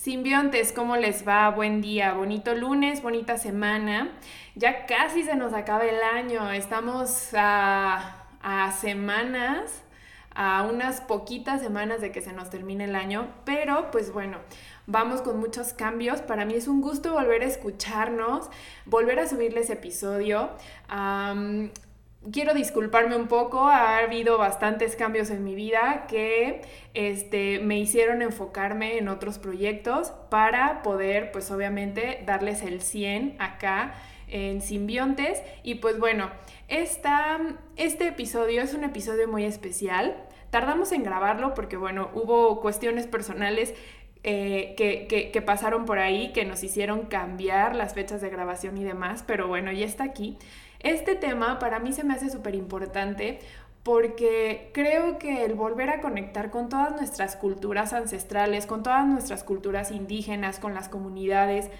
Simbiontes, ¿cómo les va? Buen día, bonito lunes, bonita semana. Ya casi se nos acaba el año, estamos a, a semanas, a unas poquitas semanas de que se nos termine el año, pero pues bueno, vamos con muchos cambios. Para mí es un gusto volver a escucharnos, volver a subirles episodio quiero disculparme un poco, ha habido bastantes cambios en mi vida que este, me hicieron enfocarme en otros proyectos para poder, pues obviamente, darles el 100 acá en Simbiontes. Y pues bueno, esta, este episodio es un episodio muy especial. Tardamos en grabarlo porque, bueno, hubo cuestiones personales eh, que, que, pasaron por ahí que nos hicieron cambiar las fechas de grabación y demás, pero bueno, ya está aquí. Este tema para mí se me hace súper importante porque creo que el volver a conectar con todas nuestras culturas ancestrales, con todas nuestras culturas indígenas, con las comunidades,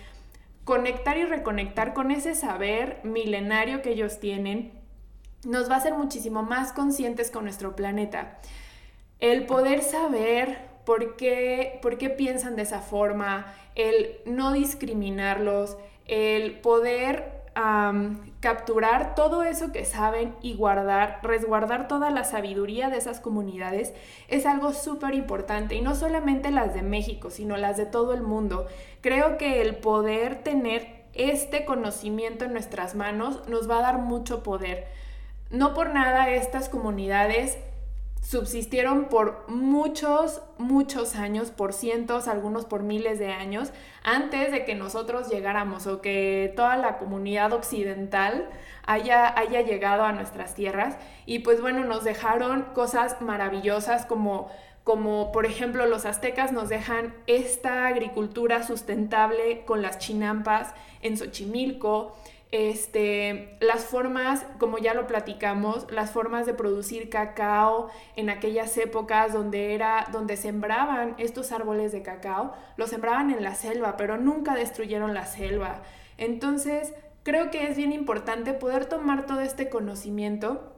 conectar y reconectar con ese saber milenario que ellos tienen, nos va a hacer muchísimo más conscientes con nuestro planeta. El poder saber por qué, por qué piensan de esa forma, el no discriminarlos, el poder capturar todo eso que saben y guardar, resguardar toda la sabiduría de esas comunidades es algo súper importante y no solamente las de México, sino las de todo el mundo. Creo que el poder tener este conocimiento en nuestras manos nos va a dar mucho poder. No por nada estas comunidades subsistieron por muchos, muchos años, por cientos, algunos por miles de años, antes de que nosotros llegáramos o que toda la comunidad occidental haya, haya llegado a nuestras tierras. Y pues bueno, nos dejaron cosas maravillosas como como por ejemplo los aztecas nos dejan esta agricultura sustentable con las chinampas en Xochimilco, este, las formas, como ya lo platicamos, las formas de producir cacao en aquellas épocas donde era, donde sembraban estos árboles de cacao, los sembraban en la selva, pero nunca destruyeron la selva. Entonces, creo que es bien importante poder tomar todo este conocimiento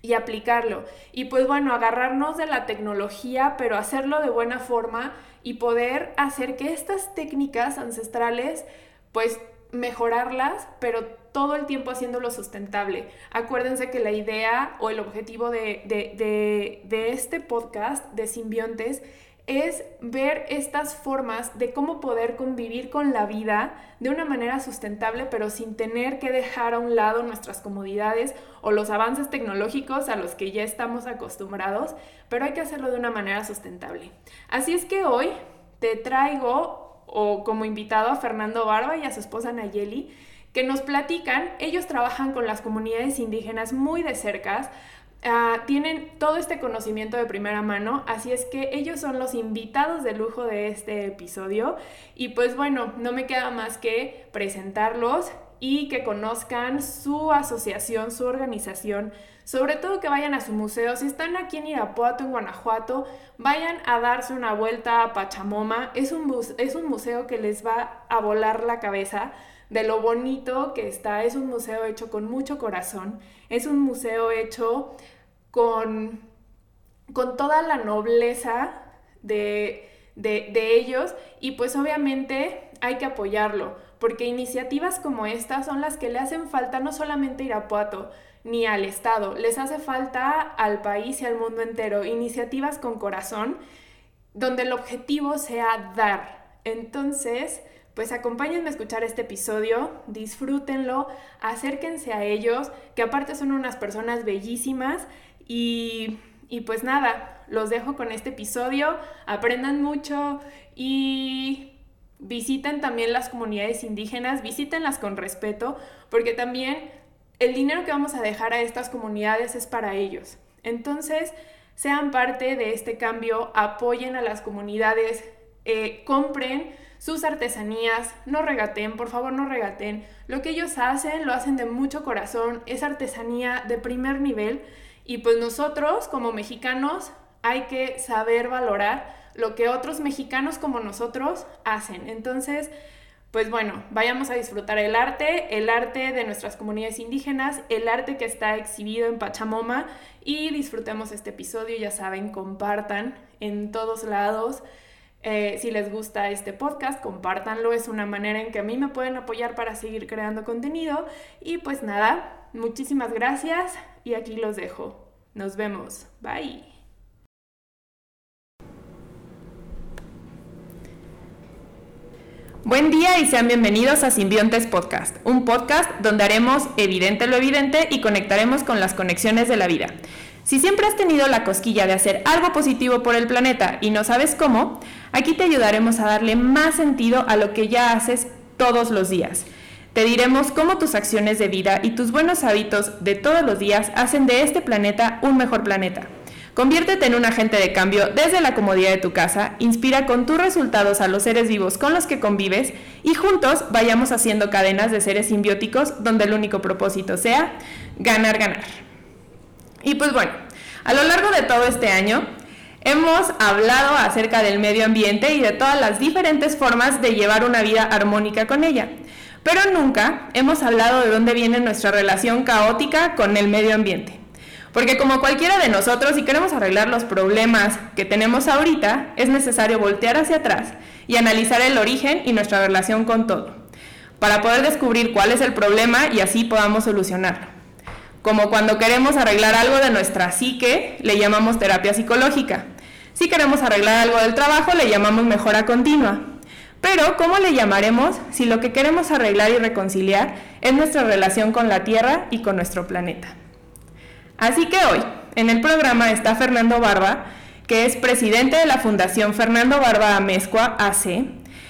y aplicarlo. Y pues bueno, agarrarnos de la tecnología, pero hacerlo de buena forma y poder hacer que estas técnicas ancestrales pues mejorarlas, pero todo el tiempo haciéndolo sustentable. Acuérdense que la idea o el objetivo de, de, este podcast de simbiontes es ver estas formas de cómo poder convivir con la vida de una manera sustentable, pero sin tener que dejar a un lado nuestras comodidades o los avances tecnológicos a los que ya estamos acostumbrados, pero hay que hacerlo de una manera sustentable. Así es que hoy te traigo o como invitado a Fernando Barba y a su esposa Nayeli, que nos platican, ellos trabajan con las comunidades indígenas muy de cerca, ah, tienen todo este conocimiento de primera mano, así es que ellos son los invitados de lujo de este episodio. Y pues bueno, no me queda más que presentarlos y que conozcan su asociación, su organización, sobre todo que vayan a su museo. Si están aquí en Irapuato, en Guanajuato, vayan a darse una vuelta a Pachamoma. Es un, es un museo que les va a volar la cabeza de lo bonito que está. Es un museo hecho con mucho corazón. Es un museo hecho con, con toda la nobleza de, de ellos y pues obviamente hay que apoyarlo porque iniciativas como estas son las que le hacen falta no solamente a Irapuato, ni al Estado, les hace falta al país y al mundo entero iniciativas con corazón donde el objetivo sea dar. Entonces, pues acompáñenme a escuchar este episodio, disfrútenlo, acérquense a ellos, que aparte son unas personas bellísimas y, y pues nada, los dejo con este episodio, aprendan mucho y visiten también las comunidades indígenas, visítenlas con respeto, porque también el dinero que vamos a dejar a estas comunidades es para ellos. Entonces, sean parte de este cambio, apoyen a las comunidades, eh, compren sus artesanías, no regaten, por favor no regaten. Lo que ellos hacen lo hacen de mucho corazón, es artesanía de primer nivel y pues nosotros como mexicanos hay que saber valorar lo que otros mexicanos como nosotros hacen. Entonces, pues bueno, vayamos a disfrutar el arte, el arte de nuestras comunidades indígenas, el arte que está exhibido en Pachamoma y disfrutemos este episodio, ya saben, compartan en todos lados. Eh, si les gusta este podcast, compártanlo, es una manera en que a mí me pueden apoyar para seguir creando contenido. Y pues nada, muchísimas gracias y aquí los dejo. Nos vemos. Bye. Buen día y sean bienvenidos a Simbiontes Podcast, un podcast donde haremos evidente lo evidente y conectaremos con las conexiones de la vida. Si siempre has tenido la cosquilla de hacer algo positivo por el planeta y no sabes cómo, aquí te ayudaremos a darle más sentido a lo que ya haces todos los días. Te diremos cómo tus acciones de vida y tus buenos hábitos de todos los días hacen de este planeta un mejor planeta. Conviértete en un agente de cambio desde la comodidad de tu casa, inspira con tus resultados a los seres vivos con los que convives y juntos vayamos haciendo cadenas de seres simbióticos donde el único propósito sea ganar, ganar. Y pues bueno, a lo largo de todo este año hemos hablado acerca del medio ambiente y de todas las diferentes formas de llevar una vida armónica con ella. Pero nunca hemos hablado de dónde viene nuestra relación caótica con el medio ambiente. Porque como cualquiera de nosotros, si queremos arreglar los problemas que tenemos ahorita, es necesario voltear hacia atrás y analizar el origen y nuestra relación con todo, para poder descubrir cuál es el problema y así podamos solucionarlo. Como cuando queremos arreglar algo de nuestra psique, le llamamos terapia psicológica. Si queremos arreglar algo del trabajo, le llamamos mejora continua. Pero, ¿cómo le llamaremos si lo que queremos arreglar y reconciliar es nuestra relación con la Tierra y con nuestro planeta? Así que hoy, en el programa está Fernando Barba, que es presidente de la Fundación Fernando Barba Amezcua AC,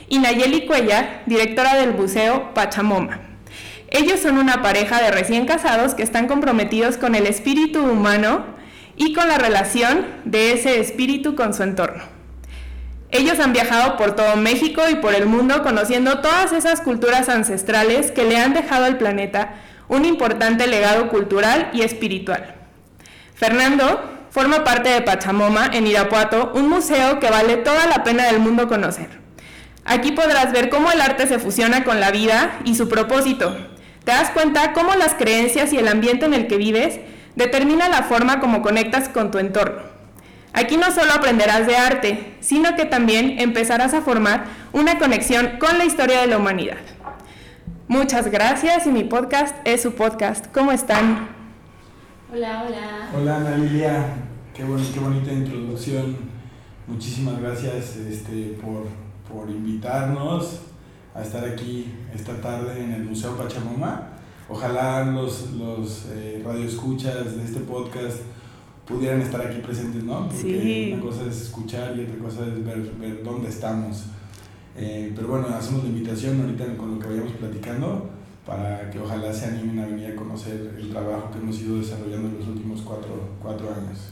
y Nayeli Cuellar, directora del Buceo Pachamoma. Ellos son una pareja de recién casados que están comprometidos con el espíritu humano y con la relación de ese espíritu con su entorno. Ellos han viajado por todo México y por el mundo conociendo todas esas culturas ancestrales que le han dejado al planeta un importante legado cultural y espiritual. Fernando forma parte de Pachamoma en Irapuato, un museo que vale toda la pena del mundo conocer. Aquí podrás ver cómo el arte se fusiona con la vida y su propósito, te das cuenta cómo las creencias y el ambiente en el que vives determina la forma como conectas con tu entorno. Aquí no solo aprenderás de arte, sino que también empezarás a formar una conexión con la historia de la humanidad. Muchas gracias y mi podcast es su podcast. ¿Cómo están? Hola, hola. Hola Ana Lilia, qué, qué bonita introducción. Muchísimas gracias este, por, por invitarnos a estar aquí esta tarde en el Museo Pachamama. Ojalá los, los eh, radioescuchas de este podcast pudieran estar aquí presentes, ¿no? Porque una cosa es escuchar y otra cosa es ver, ver dónde estamos. Eh, pero bueno, hacemos la invitación ahorita con lo que vayamos platicando para que ojalá se animen a venir a conocer el trabajo que hemos ido desarrollando en los últimos cuatro, cuatro años.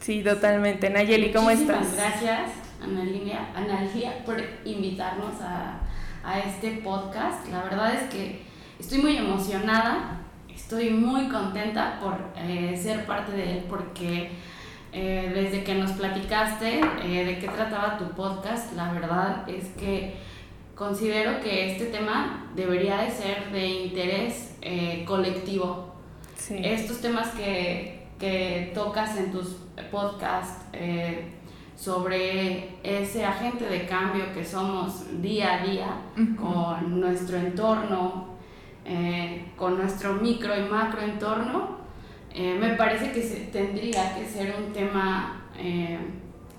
Sí, totalmente. Nayeli, ¿cómo Muchísimas estás? gracias, Ana Lilia, Ana Lilia, por invitarnos a, a este podcast. La verdad es que estoy muy emocionada, estoy muy contenta por eh, ser parte de él porque eh, desde que nos platicaste eh, de qué trataba tu podcast, la verdad es que considero que este tema debería de ser de interés colectivo. Sí. Estos temas que, que tocas en tus podcasts sobre ese agente de cambio que somos día a día con nuestro entorno, eh, con nuestro micro y macro entorno, eh, me parece que se, tendría que ser un tema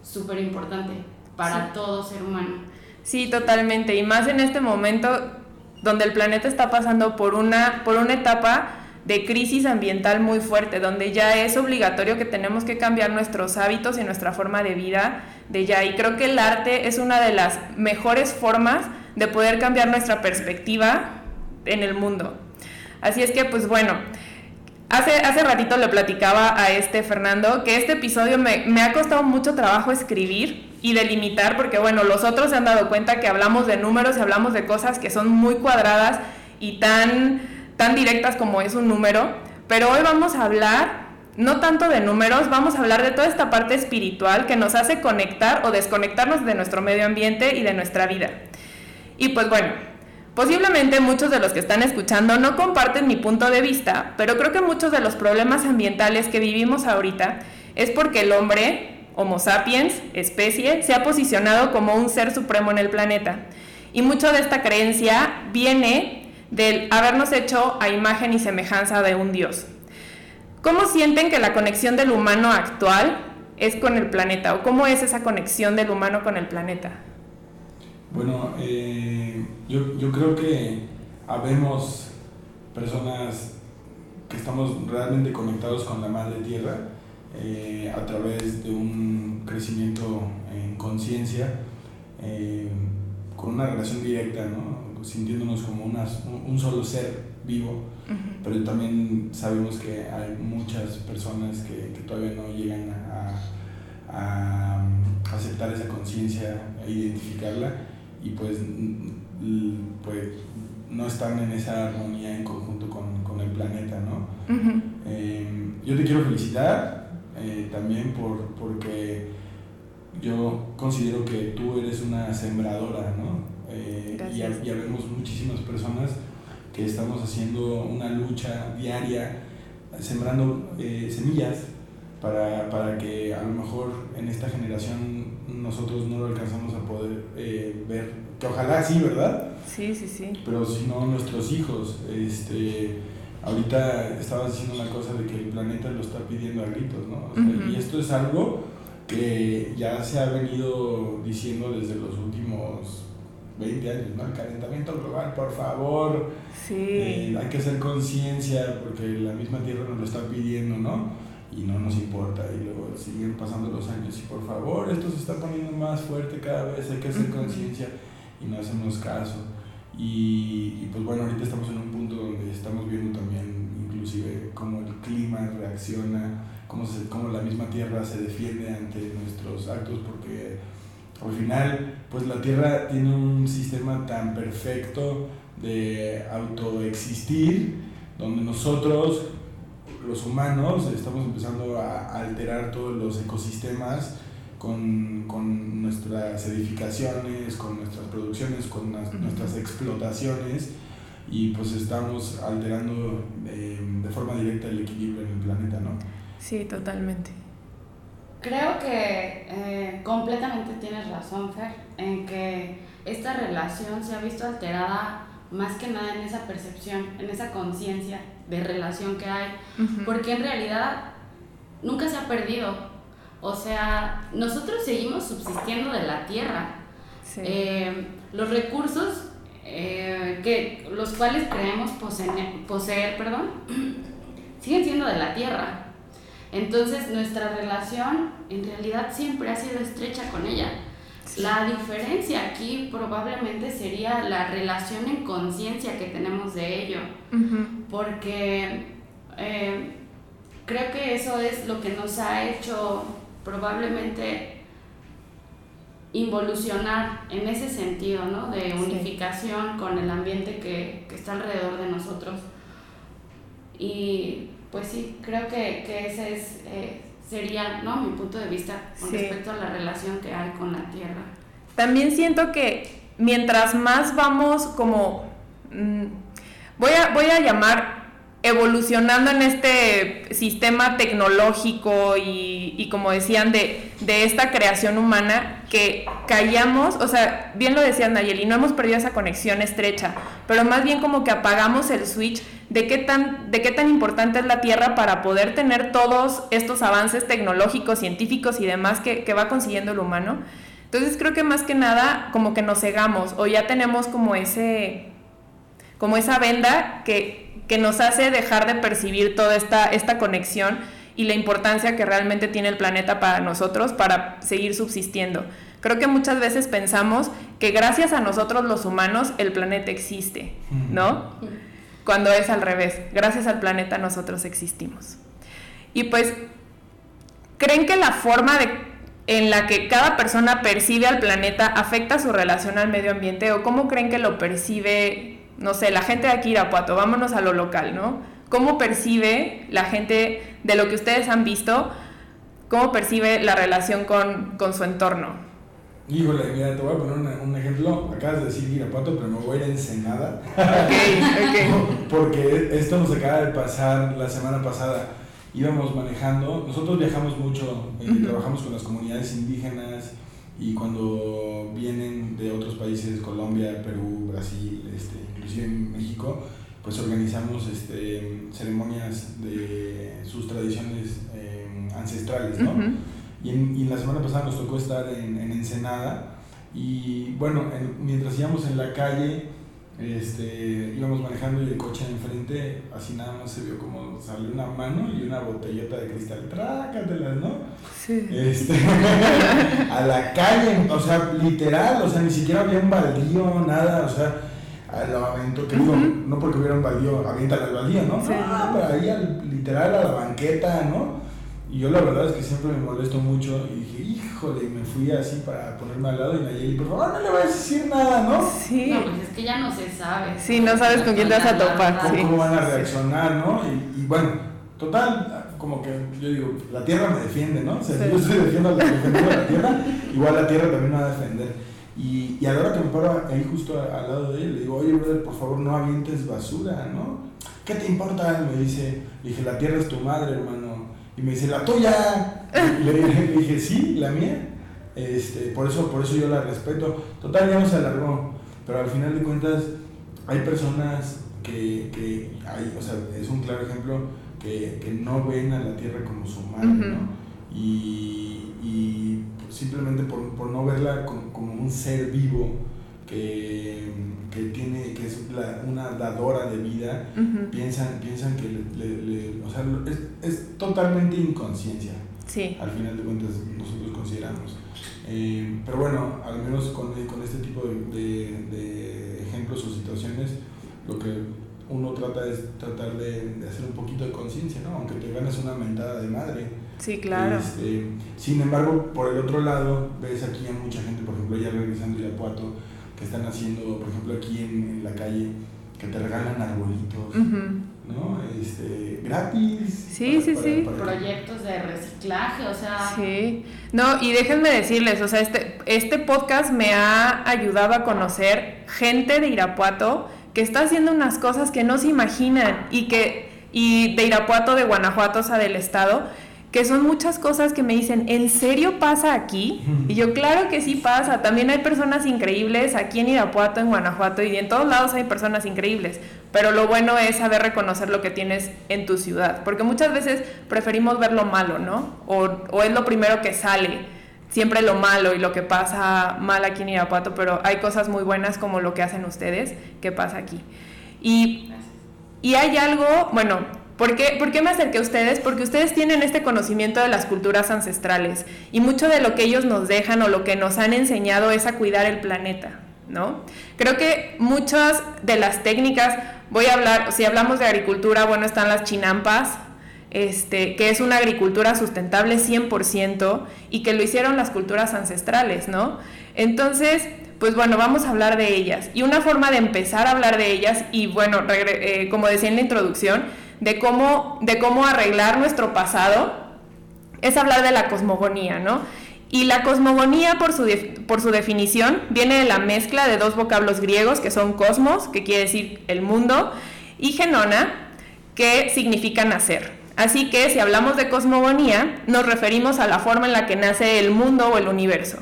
súper importante para Sí. todo ser humano. Sí, totalmente. Y más en este momento donde el planeta está pasando por una, por una etapa de crisis ambiental muy fuerte, donde ya es obligatorio que tenemos que cambiar nuestros hábitos y nuestra forma de vida de ya. Y creo que el arte es una de las mejores formas de poder cambiar nuestra perspectiva en el mundo. Así es que, pues bueno, hace, hace ratito le platicaba a este Fernando que este episodio me, me ha costado mucho trabajo escribir y delimitar, porque bueno, los otros se han dado cuenta que hablamos de números y hablamos de cosas que son muy cuadradas y tan, tan directas como es un número, pero hoy vamos a hablar no tanto de números, vamos a hablar de toda esta parte espiritual que nos hace conectar o desconectarnos de nuestro medio ambiente y de nuestra vida. Y pues bueno, posiblemente muchos de los que están escuchando no comparten mi punto de vista, pero creo que muchos de los problemas ambientales que vivimos ahorita es porque el hombre Homo sapiens, especie, se ha posicionado como un ser supremo en el planeta. Y mucho de esta creencia viene del habernos hecho a imagen y semejanza de un Dios. ¿Cómo sienten que la conexión del humano actual es con el planeta? ¿O cómo es esa conexión del humano con el planeta? Bueno, eh, yo, yo creo que habemos personas que estamos realmente conectados con la madre tierra eh, a través de un crecimiento en conciencia, eh, con una relación directa, ¿no? sintiéndonos como unas, un solo ser vivo, pero también sabemos que hay muchas personas que, que todavía no llegan a, a, aceptar esa conciencia e identificarla y pues, pues no están en esa armonía en conjunto con, con el planeta, ¿no? Eh, yo te quiero felicitar eh, también por, porque yo considero que tú eres una sembradora, ¿no? Eh, y, ya vemos muchísimas personas que estamos haciendo una lucha diaria, sembrando semillas para, para, que a lo mejor en esta generación nosotros no lo alcanzamos a poder ver, que ojalá sí, ¿verdad? Sí, sí, sí. Pero si no, nuestros hijos. Este, ahorita estabas diciendo una cosa de que el planeta lo está pidiendo a gritos, ¿no? Y esto es algo que ya se ha venido diciendo desde los últimos 20 años, ¿no? El calentamiento global, por favor. Sí. Eh, hay que hacer conciencia porque la misma Tierra nos lo está pidiendo, ¿no? Y no nos importa. Y luego siguen pasando los años y por favor, esto se está poniendo más fuerte cada vez, hay que hacer conciencia y no hacemos caso. Y, pues bueno, ahorita estamos en un punto donde estamos viendo también inclusive cómo el clima reacciona, cómo, se, cómo la misma Tierra se defiende ante nuestros actos, porque al final pues la Tierra tiene un sistema tan perfecto de autoexistir, donde nosotros, los humanos, estamos empezando a alterar todos los ecosistemas con, con, nuestras edificaciones, con nuestras producciones, con nuestras explotaciones y pues estamos alterando eh, de forma directa el equilibrio en el planeta, ¿no? Sí, totalmente. Creo que eh, completamente tienes razón, Fer, en que esta relación se ha visto alterada más que nada en esa percepción, en esa conciencia de relación que hay, porque en realidad nunca se ha perdido, o sea, nosotros seguimos subsistiendo de la tierra. Eh, los recursos eh, que los cuales creemos poseer, poseer perdón, siguen siendo de la tierra. Entonces nuestra relación en realidad siempre ha sido estrecha con ella. La diferencia aquí probablemente sería la relación en conciencia que tenemos de ello, porque eh, creo que eso es lo que nos ha hecho probablemente involucionar en ese sentido, ¿no? De unificación con el ambiente que, que, está alrededor de nosotros. Y pues sí, creo que, que ese es, eh, sería, ¿no? Mi punto de vista con respecto a la relación que hay con la Tierra. También siento que mientras más vamos como... Mm, voy, a, voy a llamar evolucionando en este sistema tecnológico y, como decían, de, de, esta creación humana, que callamos, o sea, bien lo decía Nayeli, no hemos perdido esa conexión estrecha, pero más bien como que apagamos el switch de qué tan, de qué tan importante es la Tierra para poder tener todos estos avances tecnológicos, científicos y demás que, que va consiguiendo el humano. Entonces creo que más que nada como que nos cegamos o ya tenemos como ese como esa venda que que nos hace dejar de percibir toda esta, esta conexión y la importancia que realmente tiene el planeta para nosotros para seguir subsistiendo. Creo que muchas veces pensamos que gracias a nosotros los humanos el planeta existe, ¿no? Cuando es al revés, gracias al planeta nosotros existimos. Y pues, ¿creen que la forma de, en la que cada persona percibe al planeta afecta su relación al medio ambiente o cómo creen que lo percibe no sé, la gente de aquí Irapuato, vámonos a lo local, ¿no? ¿Cómo percibe la gente de lo que ustedes han visto, cómo percibe la relación con, su entorno? Híjole, mira, te voy a poner un ejemplo. Acabas de decir Irapuato, pero me voy a ir a Ensenada. Ok, ok. Porque esto nos acaba de pasar la semana pasada. íbamos manejando, nosotros viajamos mucho, eh, trabajamos con las comunidades indígenas y cuando vienen de otros países, Colombia, Perú, Brasil, este, inclusive México, pues organizamos este, ceremonias de sus tradiciones eh, ancestrales, ¿no? y, en, la semana pasada nos tocó estar en, en Ensenada y bueno, mientras íbamos en la calle, este, íbamos manejando y el coche enfrente, así nada más se vio como salió una mano y una botellota de cristal, trácatelas, ¿no? Sí. Este, a la calle, o sea, literal, o sea, ni siquiera había un baldío, nada, o sea, al lavamento, que digo, no porque hubiera un baldío, aviéntale al baldío, ¿no? Sí. No, pero ahí literal a la banqueta, ¿no? Y yo la verdad es que siempre me molesto mucho y dije, híjole, me fui así para ponerme al lado y Nayeli, por favor, no le voy a decir nada, ¿no? Sí. No, pues es que ya no se sabe. Sí, no sabes con quién te vas a topar. ¿Cómo, ¿Cómo van a reaccionar, no? Y, bueno, total, como que yo digo, la tierra me defiende, ¿no? O sea, si yo estoy defendiendo, defendiendo la tierra, igual la tierra también me va a defender. Y, y a la hora que me paro ahí justo al lado de él, le digo, oye, brother, por favor, no avientes basura, ¿no? ¿Qué te importa? Me dice, le dije, la tierra es tu madre, hermano y me dice, la tuya. le, dije, sí, la mía. Este, por, eso, por eso yo la respeto. Total, ya no se alargó. Pero al final de cuentas, hay personas que, que hay, o sea, es un claro ejemplo que, que, no ven a la tierra como su madre, ¿no? Y simplemente por, por, no verla como, como un ser vivo que que tiene que es una dadora de vida piensan piensan que le, o sea, es, es, totalmente inconsciencia sí. al final de cuentas nosotros consideramos. Eh, pero bueno al menos con, con este tipo de, de, ejemplos o situaciones lo que uno trata es tratar de, de hacer un poquito de conciencia no aunque te ganes una mentada de madre Sí, claro. Este, sin embargo, por el otro lado, ves aquí a mucha gente, por ejemplo, ya regresando a Irapuato, que están haciendo, por ejemplo, aquí en, la calle, que te regalan arbolitos, ¿no? Este, gratis. Sí, sí, sí. Proyectos de reciclaje, o sea. Sí. No, y déjenme decirles, o sea, este, este podcast me ha ayudado a conocer gente de Irapuato que está haciendo unas cosas que no se imaginan y que y de Irapuato, de Guanajuato, o sea, del estado, que son muchas cosas que me dicen, ¿en serio pasa aquí? Y yo, claro que sí pasa. También hay personas increíbles aquí en Irapuato, en Guanajuato, y en todos lados hay personas increíbles. Pero lo bueno es saber reconocer lo que tienes en tu ciudad. Porque muchas veces preferimos ver lo malo, ¿no? O, o es lo primero que sale. Siempre lo malo y lo que pasa mal aquí en Irapuato, pero hay cosas muy buenas como lo que hacen ustedes que pasa aquí. Y, y hay algo, bueno, ¿Por qué, me acerqué a ustedes? Porque ustedes tienen este conocimiento de las culturas ancestrales y mucho de lo que ellos nos dejan o lo que nos han enseñado es a cuidar el planeta, ¿no? Creo que muchas de las técnicas, voy a hablar, si hablamos de agricultura, bueno, están las chinampas, este, que es una agricultura sustentable 100% y que lo hicieron las culturas ancestrales, ¿no? Entonces, pues bueno, vamos a hablar de ellas. Y una forma de empezar a hablar de ellas, y bueno, eh, como decía en la introducción, de cómo, de cómo arreglar nuestro pasado, es hablar de la cosmogonía, ¿no? Y la cosmogonía, por su, por su definición, viene de la mezcla de dos vocablos griegos, que son cosmos, que quiere decir el mundo, y genona, que significa nacer. Así que si hablamos de cosmogonía, nos referimos a la forma en la que nace el mundo o el universo.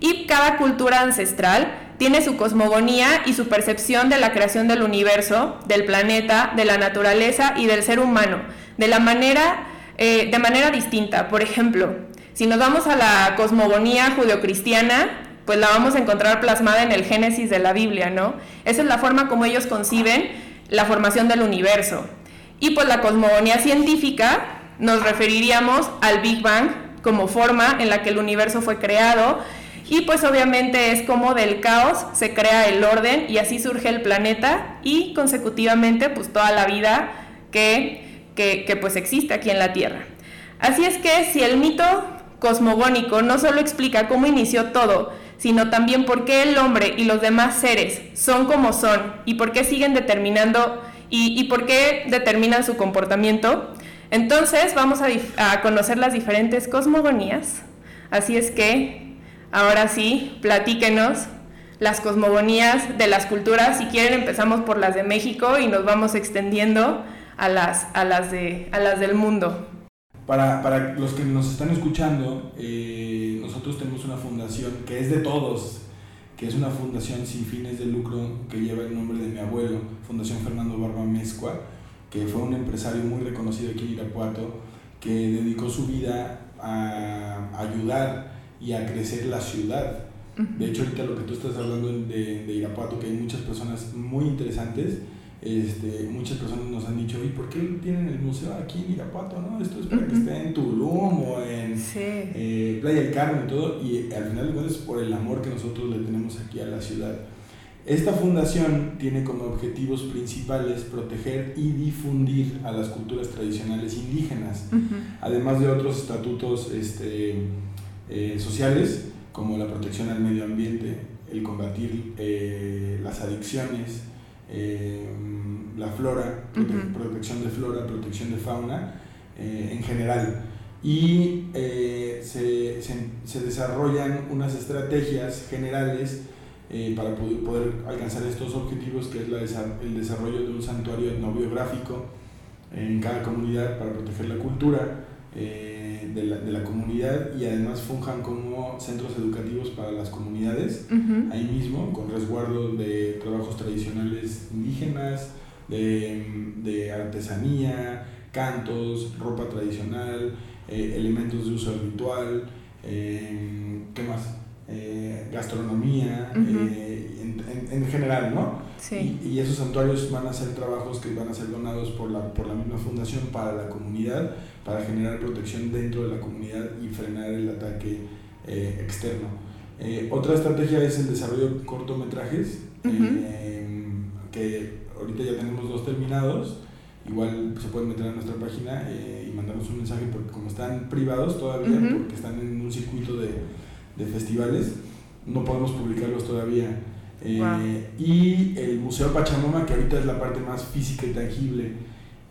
Y cada cultura ancestral tiene su cosmogonía y su percepción de la creación del universo, del planeta, de la naturaleza y del ser humano, de, la manera, eh, de manera distinta. Por ejemplo, si nos vamos a la cosmogonía judeocristiana, pues la vamos a encontrar plasmada en el Génesis de la Biblia, ¿no? Esa es la forma como ellos conciben la formación del universo. Y pues la cosmogonía científica nos referiríamos al Big Bang como forma en la que el universo fue creado y pues obviamente es como del caos se crea el orden y así surge el planeta y consecutivamente pues toda la vida que, que, pues existe aquí en la Tierra. Así es que si el mito cosmogónico no solo explica cómo inició todo, sino también por qué el hombre y los demás seres son como son y por qué siguen determinando y, y por qué determinan su comportamiento, entonces vamos a, a conocer las diferentes cosmogonías. Así es que Ahora sí, platíquenos las cosmogonías de las culturas. Si quieren, empezamos por las de México y nos vamos extendiendo a las, a las, de, a las del mundo. para, para, los que nos están escuchando, eh, nosotros tenemos una fundación que es de todos, que es una fundación sin fines de lucro que lleva el nombre de mi abuelo, Fundación Fernando Barba Mezcua, que fue un empresario muy reconocido aquí en Irapuato, que dedicó su vida a ayudar y a crecer la ciudad. De hecho, ahorita lo que tú estás hablando de, de Irapuato, que hay muchas personas muy interesantes, este, muchas personas nos han dicho, ¿y por qué tienen el museo aquí en Irapuato? No? Esto es para que esté en Tulum o en eh, Playa del Carmen y todo, y al final de es por el amor que nosotros le tenemos aquí a la ciudad. Esta fundación tiene como objetivos principales proteger y difundir a las culturas tradicionales indígenas, además de otros estatutos este, eh, sociales como la protección al medio ambiente, el combatir eh, las adicciones, eh, la flora, protección de flora, protección de fauna eh, en general. Y eh, se, se, desarrollan unas estrategias generales para poder, alcanzar estos objetivos, que es la, el desarrollo de un santuario etnobiográfico en cada comunidad para proteger la cultura de la, de, la, comunidad y además funjan como centros educativos para las comunidades, ahí mismo, con resguardo de trabajos tradicionales indígenas, de, de artesanía, cantos, ropa tradicional, eh, elementos de uso ritual, eh, ¿qué más? Eh, gastronomía, en, en, general, ¿no? Sí. Y, y, esos santuarios van a ser trabajos que van a ser donados por la, por la misma fundación para la comunidad para generar protección dentro de la comunidad y frenar el ataque eh, externo. Eh, otra estrategia es el desarrollo de cortometrajes, eh, que ahorita ya tenemos dos terminados. Igual se pueden meter a nuestra página y mandarnos un mensaje porque como están privados todavía, porque están en un circuito de, de festivales, no podemos publicarlos todavía. Y el Museo Pachamama, que ahorita es la parte más física y tangible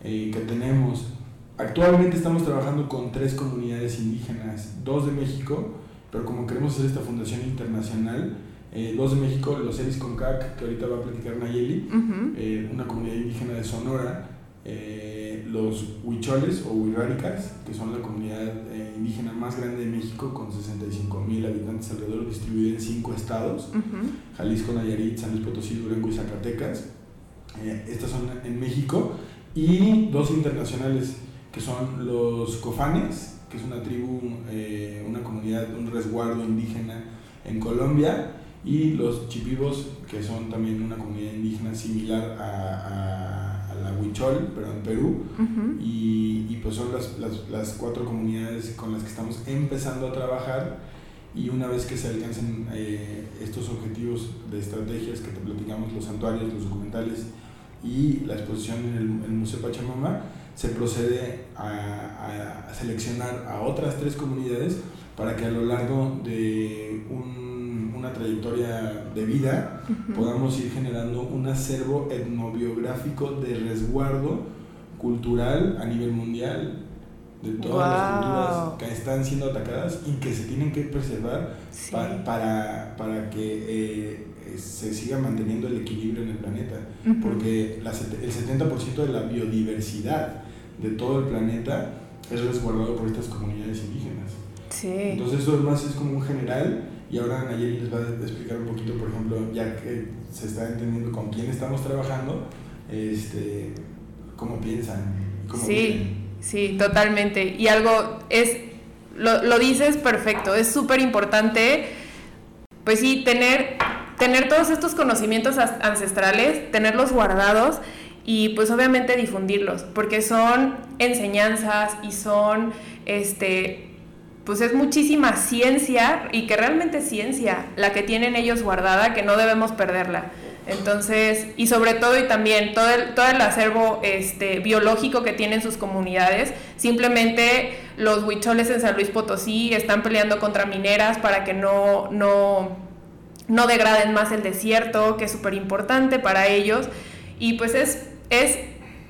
que tenemos, Actualmente estamos trabajando con tres comunidades indígenas, dos de México, pero como queremos hacer esta fundación internacional, eh, dos de México, los Eris Concac, que ahorita va a platicar Nayeli, eh, una comunidad indígena de Sonora, eh, los Huicholes o Huiráricas, que son la comunidad indígena más grande de México, con 65 mil habitantes alrededor, distribuida en cinco estados, Jalisco, Nayarit, San Luis Potosí, Durango y Zacatecas. estas son en México, y dos internacionales, que son los cofanes, que es una tribu, eh, una comunidad, un resguardo indígena en Colombia, y los chipibos, que son también una comunidad indígena similar a, Huichol, pero en Perú, y, y, pues son las, las, las, cuatro comunidades con las que estamos empezando a trabajar, y una vez que se alcancen eh, estos objetivos de estrategias que te platicamos, los santuarios, los documentales y la exposición en el, en el Museo Pachamama, se procede a, a, seleccionar a otras tres comunidades para que a lo largo de un, una trayectoria de vida podamos ir generando un acervo etnobiográfico de resguardo cultural a nivel mundial de todas las culturas que están siendo atacadas y que se tienen que preservar para, para que eh, se siga manteniendo el equilibrio en el planeta. Porque el 70% de la biodiversidad de todo el planeta es resguardado por estas comunidades indígenas. Sí. Entonces eso más es como un general y ahora Nayeli les va a explicar un poquito, por ejemplo, ya que se está entendiendo con quién estamos trabajando, este, cómo piensan. Cómo sí, sí, totalmente. Y algo es, lo, lo dices perfecto, es súper importante, pues sí, tener, tener todos estos conocimientos ancestrales, tenerlos guardados y pues obviamente difundirlos, porque son enseñanzas y son, este, pues es muchísima ciencia y que realmente es ciencia la que tienen ellos guardada, que no debemos perderla. Entonces, y sobre todo y también todo el, todo el acervo este, biológico que tienen sus comunidades, simplemente los huicholes en San Luis Potosí están peleando contra mineras para que no, no, no degraden más el desierto, que es súper importante para ellos. Y pues es es,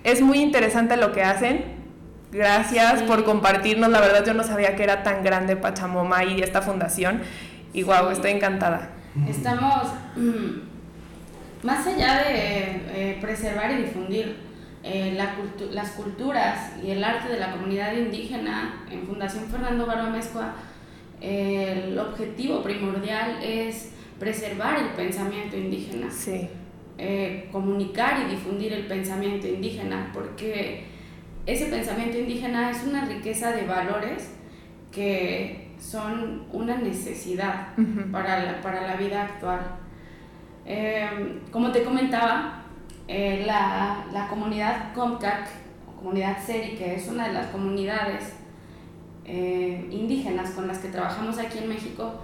es muy interesante lo que hacen. Gracias por compartirnos. La verdad yo no sabía que era tan grande Pachamoma y esta fundación. Y wow, estoy encantada. Estamos, mm, más allá de eh, preservar y difundir eh, las culturas y el arte de la comunidad indígena en Fundación Fernando Barba Mezcua, el objetivo primordial es preservar el pensamiento indígena, eh, comunicar y difundir el pensamiento indígena, porque ese pensamiento indígena es una riqueza de valores que son una necesidad para, la, para la vida actual. Em, como te comentaba, eh, la, la, comunidad Comcac, o comunidad Seri, que es una de las comunidades eh, indígenas con las que trabajamos aquí en México,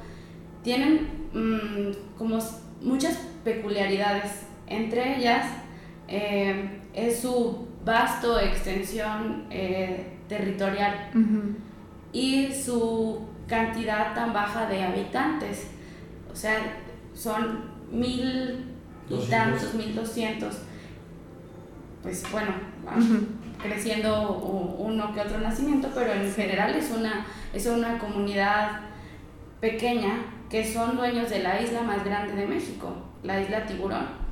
tienen mm, como muchas peculiaridades. Entre ellas eh, es su vasto extensión territorial y su cantidad tan baja de habitantes. O sea, son mil y tantos, mil doscientos. Pues bueno, creciendo uno que otro nacimiento, pero en general es una, es una comunidad pequeña que son dueños de la isla más grande de México, la isla Tiburón.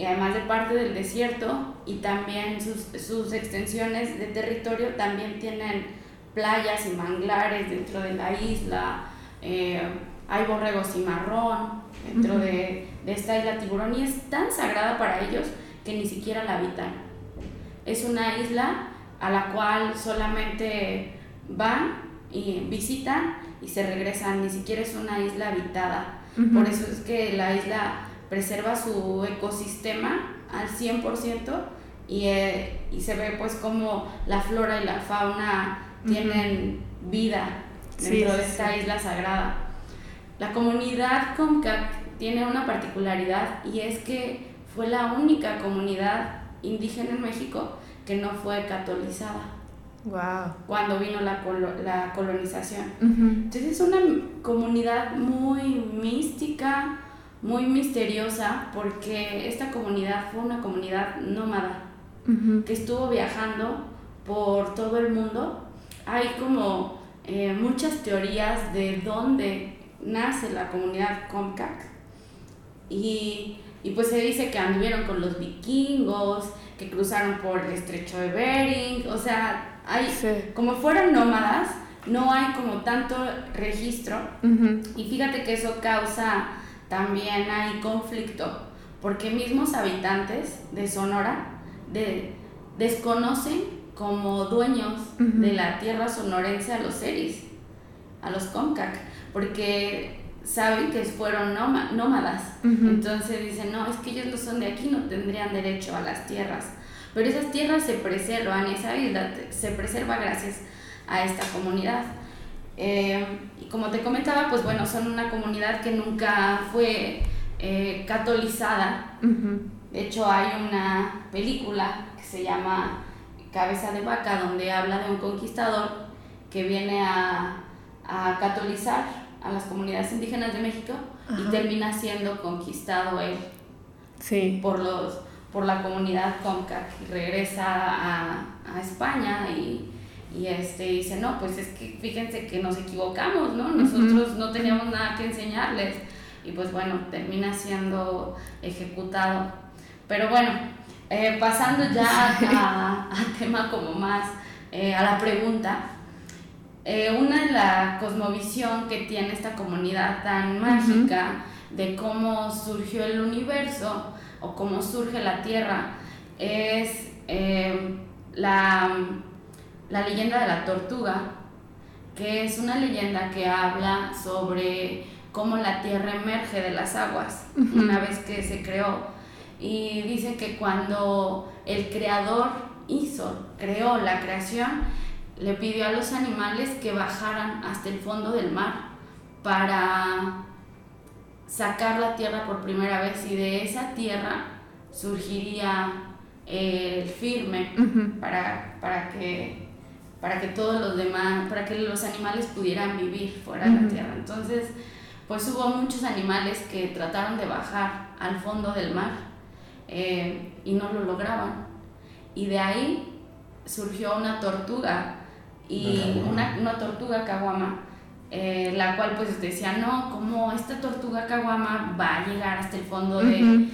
Y además de parte del desierto y también sus, sus extensiones de territorio también tienen playas y manglares dentro de la isla, eh, hay borregos y marrón dentro de, de, esta isla tiburón y es tan sagrada para ellos que ni siquiera la habitan. Es una isla a la cual solamente van y visitan y se regresan, ni siquiera es una isla habitada. Por eso es que la isla preserva su ecosistema al 100% y, eh, y se ve pues como la flora y la fauna tienen vida dentro de esta isla sagrada. La comunidad Comcac tiene una particularidad y es que fue la única comunidad indígena en México que no fue catolizada. Wow. Cuando vino la, la colonización. Entonces es una comunidad muy mística, muy misteriosa, porque esta comunidad fue una comunidad nómada que estuvo viajando por todo el mundo hay como eh, muchas teorías de dónde nace la comunidad Comcac. Y, y, pues se dice que anduvieron con los vikingos, que cruzaron por el estrecho de Bering, o sea, hay, como fueron nómadas, no hay como tanto registro. Y fíjate que eso causa también hay conflicto, porque mismos habitantes de Sonora de, desconocen como dueños de la tierra sonorense a los Seris, a los Comcac, porque saben que fueron nómadas. Entonces dicen, no, es que ellos no son de aquí, no tendrían derecho a las tierras. Pero esas tierras se preservan, esa isla se preserva gracias a esta comunidad. Eh, y como te comentaba, pues bueno, son una comunidad que nunca fue eh, catolizada. De hecho, hay una película que se llama Cabeza de Vaca, donde habla de un conquistador que viene a, a catolizar a las comunidades indígenas de México y termina siendo conquistado él sí. por, los, por la comunidad Comcac y regresa a, a España y, y este, dice, no, pues es que fíjense que nos equivocamos, ¿no? Nosotros no teníamos nada que enseñarles y pues bueno, termina siendo ejecutado. Pero bueno, eh, pasando ya a, tema como más, eh, a la pregunta, eh, una de la cosmovisión que tiene esta comunidad tan mágica de cómo surgió el universo o cómo surge la Tierra es la, la leyenda de la tortuga, que es una leyenda que habla sobre cómo la Tierra emerge de las aguas una vez que se creó. Y dice que cuando el creador hizo, creó la creación, le pidió a los animales que bajaran hasta el fondo del mar para sacar la tierra por primera vez y de esa tierra surgiría el firme para, para, que, para que todos los demás, para que los animales pudieran vivir fuera de la tierra. Entonces, pues hubo muchos animales que trataron de bajar al fondo del mar eh, y no lo lograban. Y de ahí surgió una tortuga, y una, una tortuga caguama, eh, la cual pues decía, no, como esta tortuga caguama va a llegar hasta el fondo de,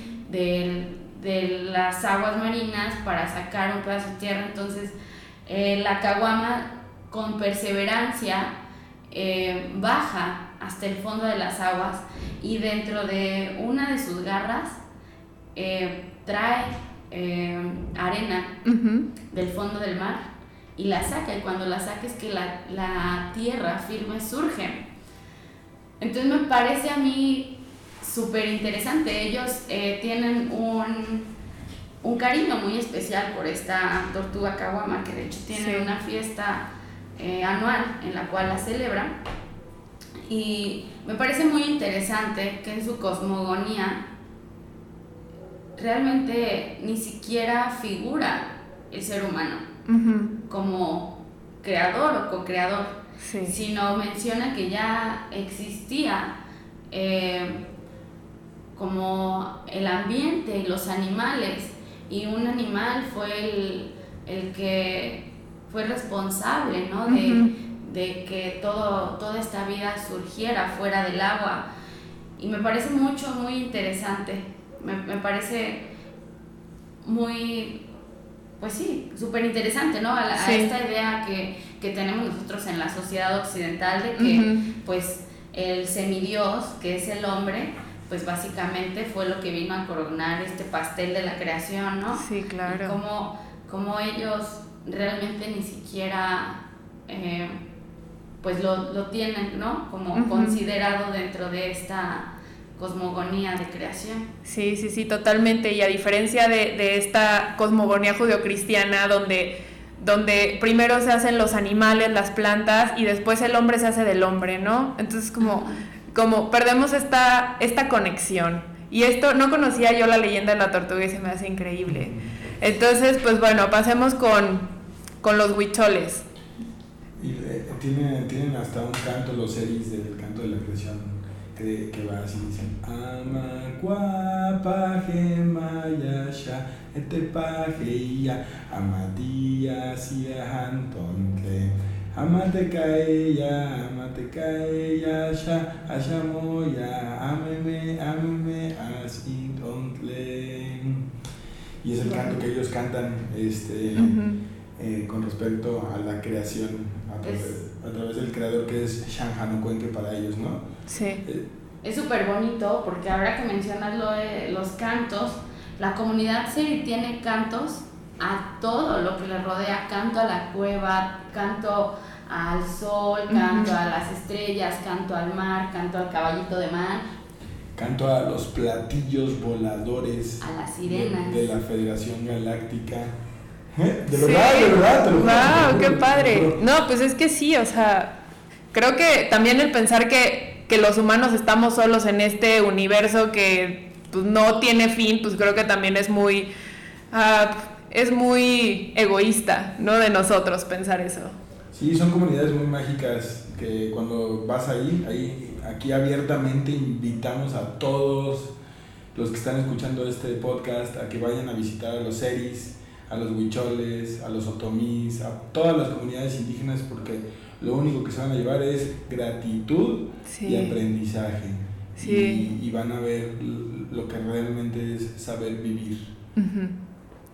de las aguas marinas para sacar un pedazo de tierra. Entonces, eh, la caguama con perseverancia eh, baja hasta el fondo de las aguas y dentro de una de sus garras eh, trae arena del fondo del mar y la saca y cuando la saca es que la, la tierra firme surge. Entonces me parece a mí súper interesante. Ellos tienen un, un, cariño muy especial por esta tortuga caguama, que de hecho tiene una fiesta eh, anual en la cual la celebran. Y me parece muy interesante que en su cosmogonía realmente ni siquiera figura el ser humano como creador o co-creador, sino menciona que ya existía eh, como el ambiente y los animales, y un animal fue el, que fue responsable ¿no? de, que todo, toda esta vida surgiera fuera del agua. Y me parece mucho, muy interesante, me, me parece muy, pues sí, súper interesante, ¿no? A, esta idea que, que, tenemos nosotros en la sociedad occidental de que, pues, el semidios, que es el hombre, pues básicamente fue lo que vino a coronar este pastel de la creación, ¿no? Sí, claro. Como ellos realmente ni siquiera eh, pues lo, lo, tienen, ¿no? Como considerado dentro de esta cosmogonía de creación. Sí, sí, sí, totalmente. Y a diferencia de, de esta cosmogonía judeocristiana donde donde primero se hacen los animales, las plantas y después el hombre se hace del hombre, ¿no? Entonces como como perdemos esta, esta conexión. Y esto, no conocía yo la leyenda de la tortuga y se me hace increíble. Entonces, pues bueno, pasemos con, con los huicholes. Y, eh, tienen, tienen, hasta un canto, los series del canto de la creación, que, que va así, dicen, Ama guapa gemayasha, este pajeya, amadía, que Amate caella, amate caella, ya, ayamoya, ameme, ameme, ontle. Y es el canto que ellos cantan este, eh, con respecto a la creación a través, del creador que es Shanghano Cuenque para ellos, ¿no? Sí. Eh, es súper bonito porque ahora que mencionas lo de los cantos, la comunidad Seri tiene cantos a todo lo que le rodea, canto a la cueva, canto al sol, canto a las estrellas, canto al mar, canto al caballito de mar. Canto a los platillos voladores. A las sirenas. De, la Federación Galáctica. ¿Eh? De verdad, de verdad, te lo Wow, qué padre. No, pues es que sí, o sea, creo que también el pensar que, que los humanos estamos solos en este universo que pues, no tiene fin, pues creo que también es muy... Uh, es muy egoísta, ¿no? De nosotros pensar eso. Sí, son comunidades muy mágicas que cuando vas ahí, ahí, aquí abiertamente invitamos a todos los que están escuchando este podcast a que vayan a visitar a los seris, a los huicholes, a los otomís, a todas las comunidades indígenas porque lo único que se van a llevar es gratitud y aprendizaje. Y, van a ver lo que realmente es saber vivir.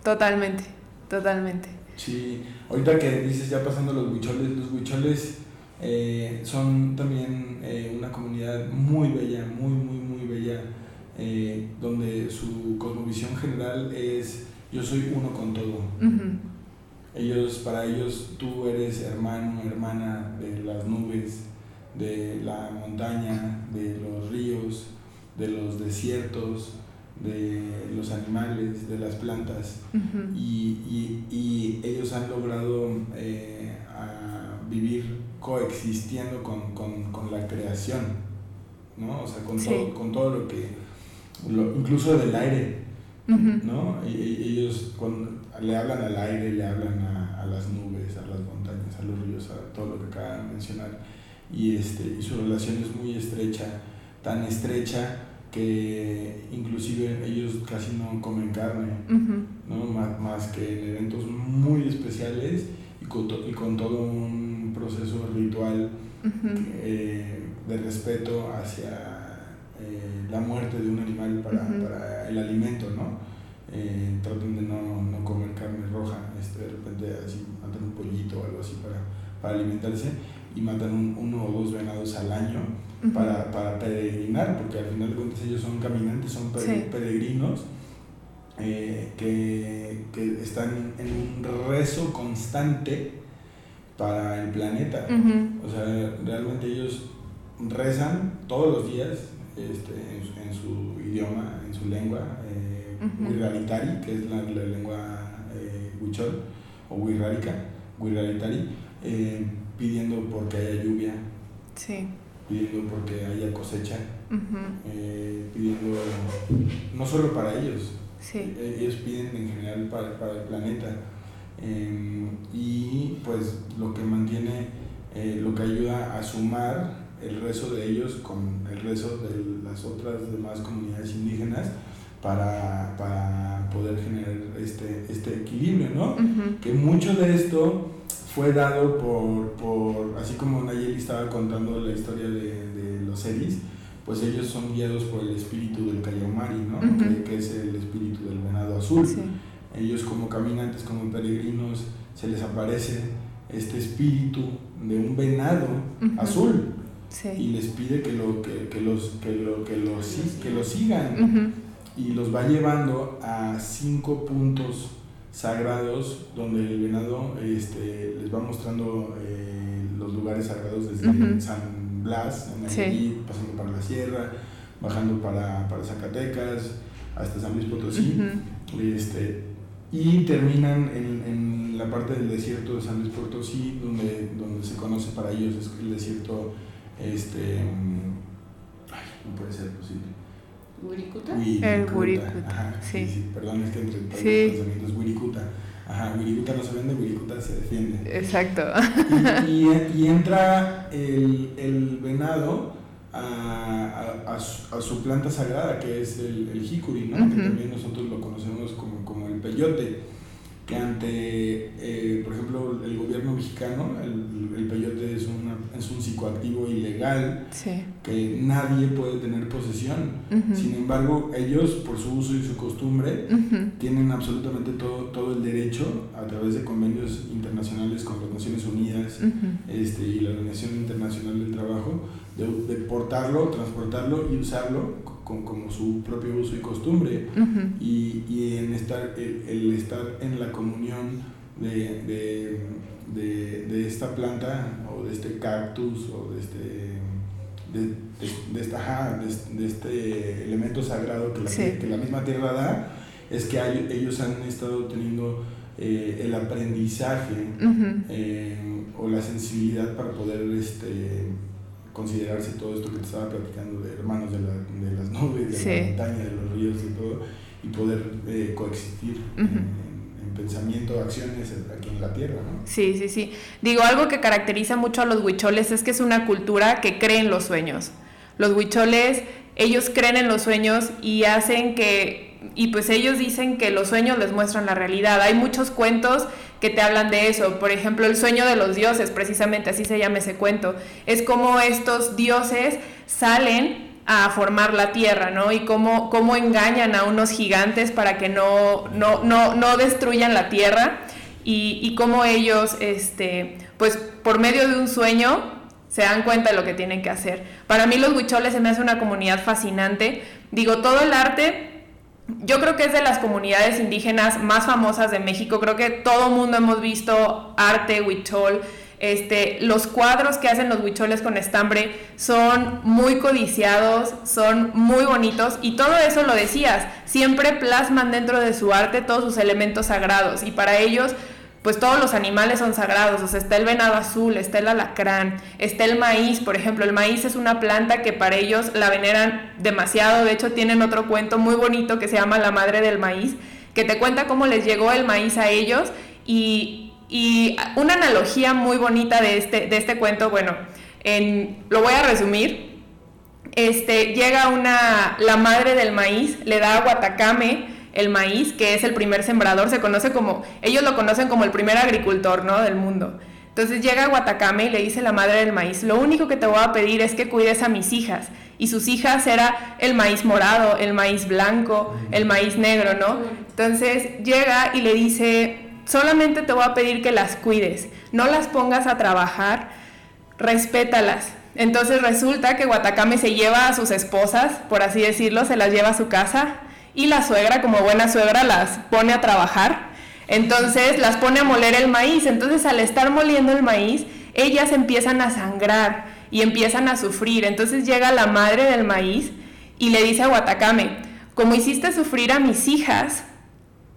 Totalmente, totalmente. Sí, ahorita que dices ya pasando los huicholes, los huicholes eh, son también eh, una comunidad muy bella, muy, muy, muy bella, eh, donde su cosmovisión general es yo soy uno con todo. Ellos, para ellos, tú eres hermano, hermana de las nubes, de la montaña, de los ríos, de los desiertos, de los animales, de las plantas, y, y, ellos han logrado eh, vivir coexistiendo con, con, con, la creación, ¿no? O sea, con, todo, con todo lo que, incluso del aire, ¿no? Y, ellos le hablan al aire, le hablan a, a, las nubes, a las montañas, a los ríos, a todo lo que acaban de mencionar, y, este, y su relación es muy estrecha, tan estrecha, que inclusive ellos casi no comen carne, ¿no? más, más, que en eventos muy especiales y con, y con todo un proceso ritual eh, de respeto hacia eh, la muerte de un animal para, para, el alimento, ¿no? eh, traten de no, no, comer carne roja, este, de repente así matan un pollito o algo así para, para alimentarse y matan uno o dos venados al año para, para, peregrinar, porque al final de cuentas ellos son caminantes, son peregrinos eh, que, que, están en un rezo constante para el planeta. O sea, realmente ellos rezan todos los días este, en, su idioma, en su lengua, eh, que es la, la lengua eh, huichol o wirrárica, wirraritari, eh, pidiendo porque haya lluvia, pidiendo porque haya cosecha, eh, pidiendo no solo para ellos, eh, ellos piden en general para, para el planeta. Em, y pues lo que mantiene, lo que ayuda a sumar el rezo de ellos con el rezo de las otras demás comunidades indígenas para, para poder generar este, este equilibrio, ¿no? Que mucho de esto fue dado por, por, así como Nayeli estaba contando la historia de, de los Seris, pues ellos son guiados por el espíritu del Cayamari, ¿no? que, es el espíritu del venado azul. Ellos como caminantes, como peregrinos, se les aparece este espíritu de un venado azul. Y les pide que lo, que, que los, que lo, que los, que lo sigan. Y los va llevando a cinco puntos sagrados donde el venado este, les va mostrando eh, los lugares sagrados desde San Blas, en pasando para la sierra, bajando para, para Zacatecas, hasta San Luis Potosí, este, y terminan en, en, la parte del desierto de San Luis Potosí, donde, donde se conoce para ellos es el desierto, este, ay, no puede ser posible ¿Wiricuta? El Wiricuta. Ajá, sí. sí. Perdón, es que entre sí. los pensamientos, Wiricuta. Ajá, Wiricuta no se vende, Wiricuta se defiende. Exacto. Y, y, entra el, el venado a, a, a, su, planta sagrada, que es el, el jicuri, ¿no? Que también nosotros lo conocemos como, como el peyote que ante, eh, por ejemplo, el gobierno mexicano, el, el peyote es, una, es un psicoactivo ilegal que nadie puede tener posesión. Sin embargo, ellos, por su uso y su costumbre, tienen absolutamente todo, todo el derecho, a través de convenios internacionales con las Naciones Unidas este, y la Organización Internacional del Trabajo, de, de portarlo, transportarlo y usarlo con como su propio uso y costumbre. Y, y, en estar el, estar en la comunión de, de, de, de, esta planta o de este cactus o de este de, esta, de, este elemento sagrado que la, que la, misma tierra da es que ellos han estado teniendo eh, el aprendizaje eh, o la sensibilidad para poder este considerarse todo esto que te estaba platicando de hermanos de, la, de las nubes, de la montaña, de los ríos y todo, y poder eh, coexistir pensamiento, acciones aquí en la tierra, ¿no? Sí, sí, sí. Digo, algo que caracteriza mucho a los huicholes es que es una cultura que cree en los sueños. Los huicholes, ellos creen en los sueños y hacen que, y pues ellos dicen que los sueños les muestran la realidad. Hay muchos cuentos que te hablan de eso. Por ejemplo, el sueño de los dioses, precisamente así se llama ese cuento. Es como estos dioses salen a formar la tierra, ¿no? Y cómo, cómo engañan a unos gigantes para que no, no, no, no destruyan la tierra y, y cómo ellos, este, pues por medio de un sueño, se dan cuenta de lo que tienen que hacer. Para mí los huicholes se me hace una comunidad fascinante. Digo, todo el arte yo creo que es de las comunidades indígenas más famosas de México. Creo que todo el mundo hemos visto arte huichol. Este, los cuadros que hacen los huicholes con estambre son muy codiciados, son muy bonitos y todo eso lo decías, siempre plasman dentro de su arte todos sus elementos sagrados y para ellos pues todos los animales son sagrados, o sea, está el venado azul, está el alacrán, está el maíz, por ejemplo, el maíz es una planta que para ellos la veneran demasiado, de hecho tienen otro cuento muy bonito que se llama La Madre del Maíz, que te cuenta cómo les llegó el maíz a ellos y, y una analogía muy bonita de este, de este cuento, bueno, en, lo voy a resumir, este, llega una, la madre del maíz, le da a Guatacame, el maíz, que es el primer sembrador, se conoce como, ellos lo conocen como el primer agricultor, ¿no? Del mundo. Entonces llega Guatacame y le dice la madre del maíz, lo único que te voy a pedir es que cuides a mis hijas. Y sus hijas era el maíz morado, el maíz blanco, el maíz negro, ¿no? Entonces llega y le dice, solamente te voy a pedir que las cuides, no las pongas a trabajar, respétalas. Entonces resulta que Guatacame se lleva a sus esposas, por así decirlo, se las lleva a su casa y la suegra, como buena suegra, las pone a trabajar entonces las pone a moler el maíz. Entonces al estar moliendo el maíz, ellas empiezan a sangrar y empiezan a sufrir. Entonces llega la madre del maíz y le dice a Guatacame, como hiciste sufrir a mis hijas,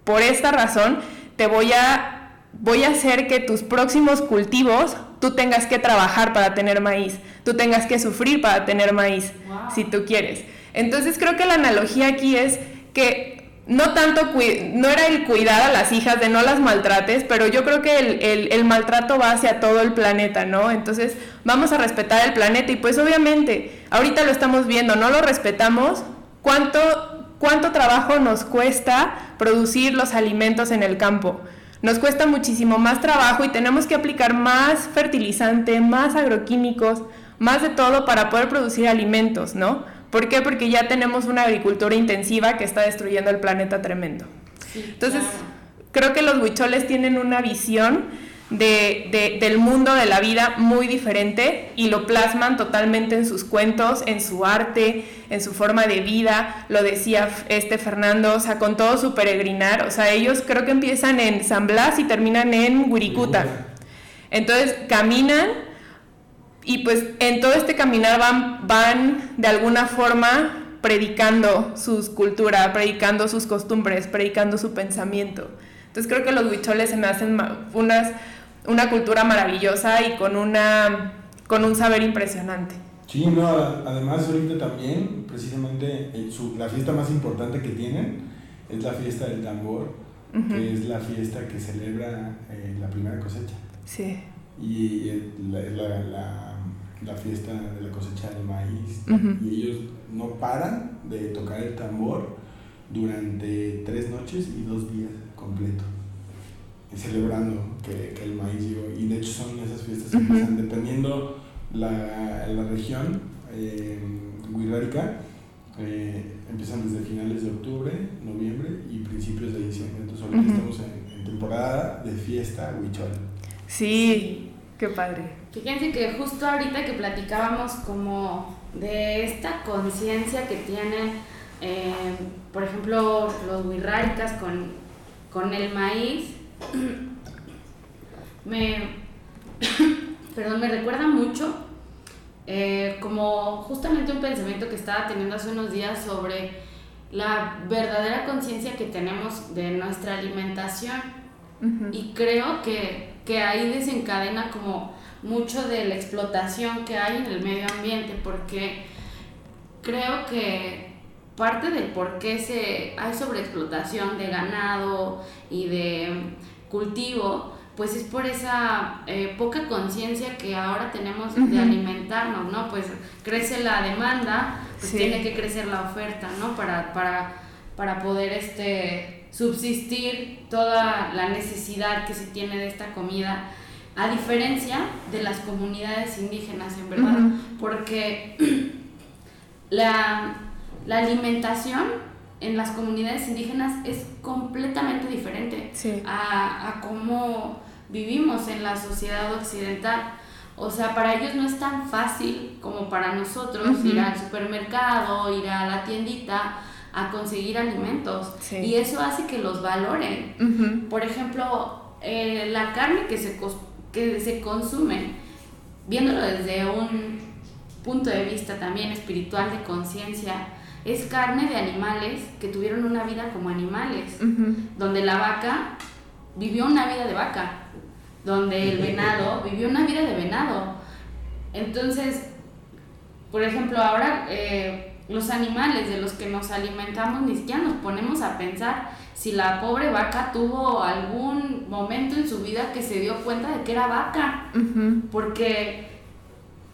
por esta razón te voy a, voy a hacer que tus próximos cultivos tú tengas que trabajar para tener maíz, tú tengas que sufrir para tener maíz, si tú quieres. Entonces creo que la analogía aquí es que no tanto, no era el cuidar a las hijas de no las maltrates, pero yo creo que el, maltrato va hacia todo el planeta, ¿no? Entonces vamos a respetar el planeta y pues obviamente, ahorita lo estamos viendo, no lo respetamos, ¿cuánto, cuánto trabajo nos cuesta producir los alimentos en el campo? Nos cuesta muchísimo más trabajo y tenemos que aplicar más fertilizante, más agroquímicos, más de todo para poder producir alimentos, ¿no? ¿Por qué? Porque ya tenemos una agricultura intensiva que está destruyendo el planeta tremendo. Entonces, creo que los huicholes tienen una visión de, del mundo de la vida muy diferente y lo plasman totalmente en sus cuentos, en su arte, en su forma de vida, lo decía este Fernando, o sea, con todo su peregrinar, o sea, ellos creo que empiezan en San Blas y terminan en Wirikuta. Entonces caminan y pues en todo este caminar van, van de alguna forma predicando sus culturas, predicando sus costumbres, predicando su pensamiento. Entonces creo que los huicholes se me hacen unas, una cultura maravillosa y con, una, con un saber impresionante. Sí, no, además ahorita también, precisamente, la fiesta más importante que tienen es la fiesta del tambor, que es la fiesta que celebra eh, la primera cosecha. Sí. Y eh, la la fiesta de la cosecha del maíz. Y ellos no paran de tocar el tambor durante tres noches y dos días completos, celebrando que, que el maíz llegó. Y de hecho son esas fiestas que empiezan, dependiendo la, la región, eh, eh, empiezan desde finales de octubre, noviembre y principios de diciembre. Entonces ahorita estamos en, en, temporada de fiesta huichol. Sí, qué padre. Fíjense que justo ahorita que platicábamos como de esta conciencia que tienen, eh, por ejemplo, los huirráricas con, con el maíz, me, perdón, me recuerda mucho eh, como justamente un pensamiento que estaba teniendo hace unos días sobre la verdadera conciencia que tenemos de nuestra alimentación. Y creo que, que ahí desencadena como mucho de la explotación que hay en el medio ambiente, porque creo que parte del por qué se, hay sobreexplotación de ganado y de cultivo, pues es por esa eh, poca conciencia que ahora tenemos de alimentarnos, ¿no? Pues crece la demanda, pues tiene que crecer la oferta, ¿no? Para, para, para poder este, subsistir toda la necesidad que se tiene de esta comida a diferencia de las comunidades indígenas, en verdad, porque la, alimentación en las comunidades indígenas es completamente diferente a, cómo vivimos en la sociedad occidental. O sea, para ellos no es tan fácil como para nosotros ir al supermercado, ir a la tiendita a conseguir alimentos. Y eso hace que los valoren. Por ejemplo, eh, la carne que se, que se consumen, viéndolo desde un punto de vista también espiritual de conciencia, es carne de animales que tuvieron una vida como animales, donde la vaca vivió una vida de vaca, donde el venado vivió una vida de venado. Entonces, por ejemplo, ahora eh, los animales de los que nos alimentamos ni siquiera nos ponemos a pensar si la pobre vaca tuvo algún momento en su vida que se dio cuenta de que era vaca, porque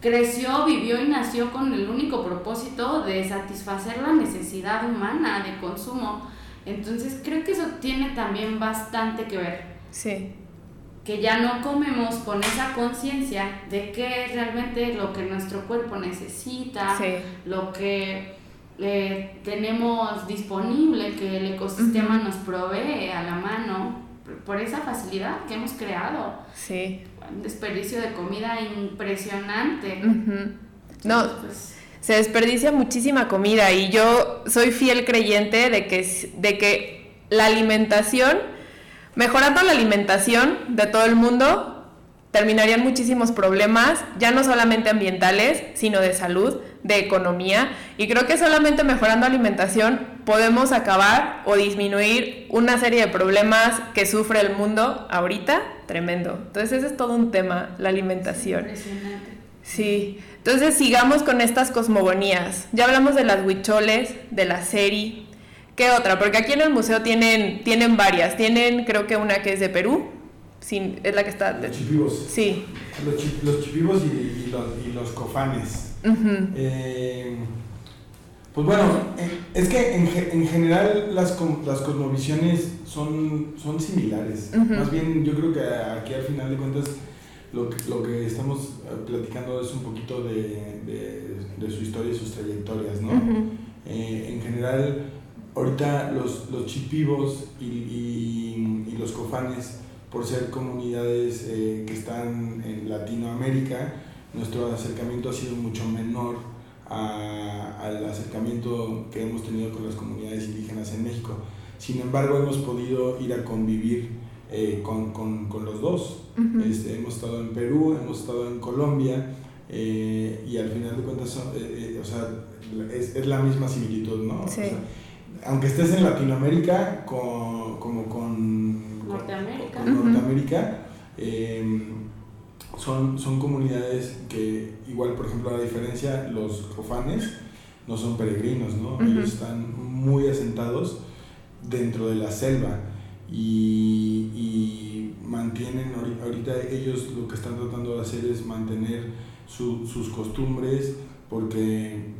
creció, vivió y nació con el único propósito de satisfacer la necesidad humana de consumo. Entonces creo que eso tiene también bastante que ver. Sí. que ya no comemos con esa conciencia de qué es realmente lo que nuestro cuerpo necesita, lo que eh, tenemos disponible, que el ecosistema nos provee a la mano, por esa facilidad que hemos creado. Sí. Desperdicio de comida impresionante. No. Pues, se desperdicia muchísima comida y yo soy fiel creyente de que, de que la alimentación, mejorando la alimentación de todo el mundo, terminarían muchísimos problemas, ya no solamente ambientales, sino de salud, de economía. Y creo que solamente mejorando alimentación podemos acabar o disminuir una serie de problemas que sufre el mundo ahorita. Tremendo. Entonces ese es todo un tema, la alimentación. Impresionante. Sí. Entonces sigamos con estas cosmogonías. Ya hablamos de las huicholes, de la serie. ¿Qué otra? Porque aquí en el museo tienen, tienen varias. Tienen creo que una que es de Perú, es la que está... Los chipivos. Sí. Los, chipivos y, los, cofanes. Eh, pues bueno, es que en, general las, las cosmovisiones son, son similares. Más bien yo creo que aquí al final de cuentas lo que, lo que estamos eh, platicando es un poquito de, de, su historia y sus trayectorias, ¿no? Eh, en general, ahorita los, los chipivos y, y los cofanes por ser comunidades eh, que están en Latinoamérica, nuestro acercamiento ha sido mucho menor al acercamiento que hemos tenido con las comunidades indígenas en México. Sin embargo, hemos podido ir a convivir eh, con, con, con, los dos. este, hemos estado en Perú, hemos estado en Colombia eh, y al final de cuentas o sea, es, es, la misma similitud, ¿no? aunque estés en Latinoamérica, con, como con Norteamérica, Norteamérica em, son, son comunidades que, igual, por ejemplo, a la diferencia, los cofanes no son peregrinos, ¿no? Ellos están muy asentados dentro de la selva y, y, mantienen, ahorita ellos lo que están tratando de hacer es mantener sus costumbres porque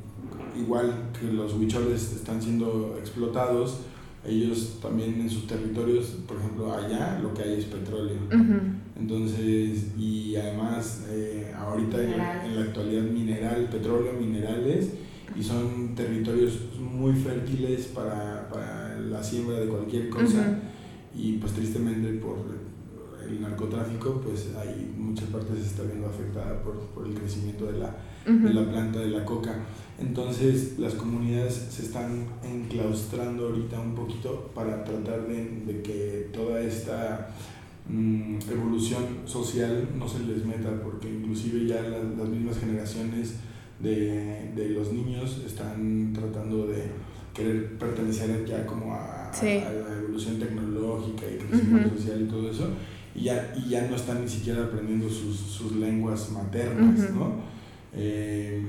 igual que los huicholes están siendo explotados, ellos también en sus territorios, por ejemplo, allá lo que hay es petróleo. Entonces, y además, eh, ahorita en, la actualidad mineral, petróleo, minerales, y son territorios muy fértiles para, para la siembra de cualquier cosa. Y pues tristemente por el narcotráfico, pues hay muchas partes se está viendo afectada por, por el crecimiento de la, de la planta de la coca. Entonces las comunidades se están enclaustrando ahorita un poquito para tratar de, de que toda esta mm, evolución social no se les meta, porque inclusive ya las mismas generaciones de, de, los niños están tratando de querer pertenecer ya como a, a, la evolución tecnológica y crecimiento social y todo eso, y ya, y ya no están ni siquiera aprendiendo sus, sus lenguas maternas, ¿no? Eh,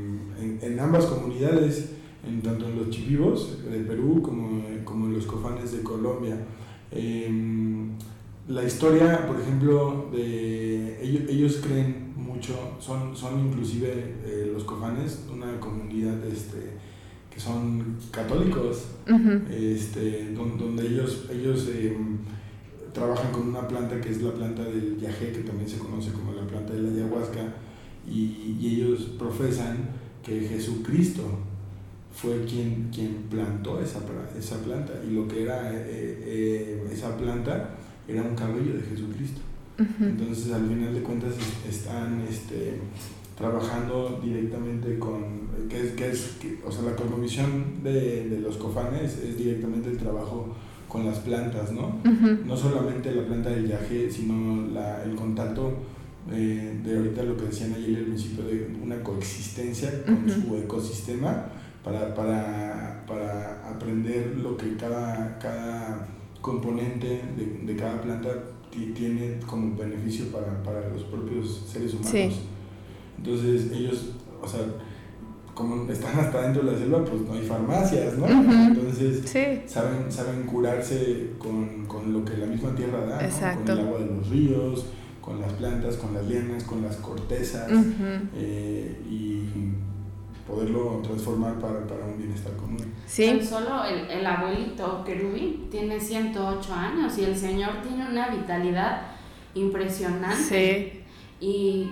en, ambas comunidades, en, tanto en los chipivos de Perú como, como en los cofanes de Colombia. Em, la historia, por ejemplo, de ellos, ellos creen mucho, son, son inclusive eh, los cofanes, una comunidad este, que son católicos, este, donde, ellos, ellos em, trabajan con una planta que es la planta del yagé, que también se conoce como la planta de la ayahuasca, y, ellos profesan que Jesucristo fue quien, quien plantó esa, esa planta y lo que era eh, eh, esa planta era un cabello de Jesucristo. Entonces al final de cuentas están este, trabajando directamente con, que es, que es o sea, la cosmovisión de, de, los cofanes es directamente el trabajo con las plantas, ¿no? No solamente la planta del yaje, sino la, el contacto eh, de ahorita lo que decían ayer al principio de una coexistencia con su ecosistema para, para, para, aprender lo que cada, cada componente de, de cada planta tiene como beneficio para, para, los propios seres humanos. Entonces ellos, o sea, como están hasta dentro de la selva, pues no hay farmacias, ¿no? Entonces saben, saben curarse con, con, lo que la misma tierra da, con el agua de los ríos, con las plantas, con las lianas, con las cortezas eh, y poderlo transformar para, para, un bienestar común. Sí. solo el, el abuelito querubín tiene 108 años y el señor tiene una vitalidad impresionante. Sí. Y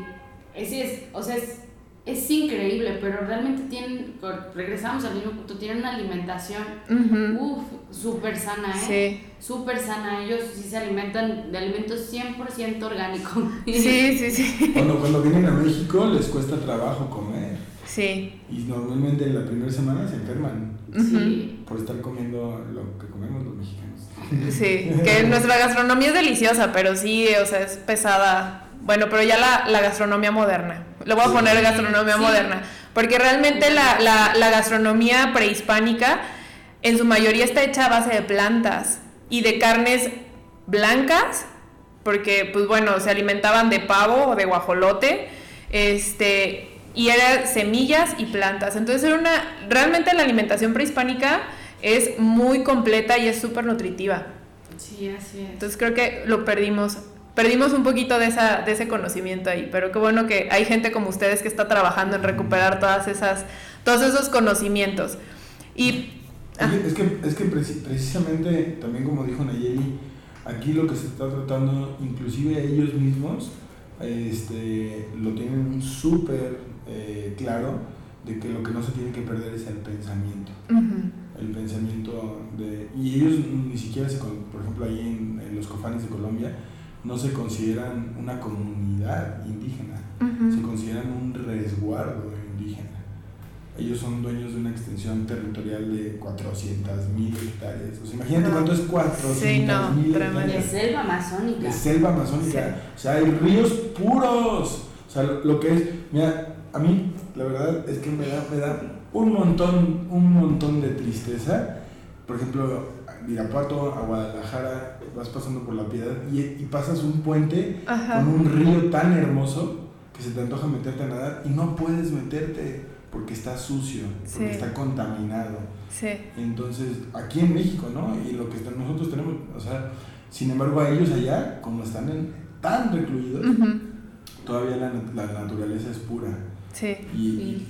es, es, o sea, es, es increíble, pero realmente tienen, regresamos al mismo punto, tienen una alimentación, uff, súper sana, ¿eh? Sí. Súper sana, ellos sí se alimentan de alimentos 100% orgánicos. Sí, sí, sí. Cuando, cuando vienen a México les cuesta trabajo comer. Sí. Y normalmente en la primera semana se enferman. Sí. Por estar comiendo lo que comemos los mexicanos. Sí, que nuestra gastronomía es deliciosa, pero sí, o sea, es pesada. Bueno, pero ya la, la gastronomía moderna. Le voy a poner gastronomía moderna. Porque realmente la, la, la gastronomía prehispánica en su mayoría está hecha a base de plantas y de carnes blancas, porque pues bueno, se alimentaban de pavo o de guajolote, este, y eran semillas y plantas. Entonces era una, realmente la alimentación prehispánica es muy completa y es súper nutritiva. Sí, así es. Entonces creo que lo perdimos. Perdimos un poquito de, esa, de ese conocimiento ahí, pero qué bueno que hay gente como ustedes que está trabajando en recuperar todas esas, todos esos conocimientos. Y, ah. es que, es que precisamente, también como dijo Nayeli, aquí lo que se está tratando, inclusive ellos mismos, este, lo tienen súper eh, claro, de que lo que no se tiene que perder es el pensamiento. El pensamiento de... Y ellos ni siquiera, se, por ejemplo, ahí en, los cofanes de Colombia, no se consideran una comunidad indígena, se consideran un resguardo indígena. Ellos son dueños de una extensión territorial de 400 mil hectáreas. O sea, imagínate cuánto es 400 mil hectáreas. De selva amazónica. De selva amazónica. O sea, hay ríos puros. O sea, lo, que es, mira, a mí la verdad es que me da, me da un montón, un montón de tristeza. Por ejemplo, Irapuato a Guadalajara, vas pasando por la piedad y, y pasas un puente con un río tan hermoso que se te antoja meterte a nadar y no puedes meterte porque está sucio, porque está contaminado. Sí. Entonces, aquí en México, ¿no? Y lo que nosotros tenemos, o sea, sin embargo a ellos allá, como están tan recluidos, todavía la, la naturaleza es pura. Sí. Y,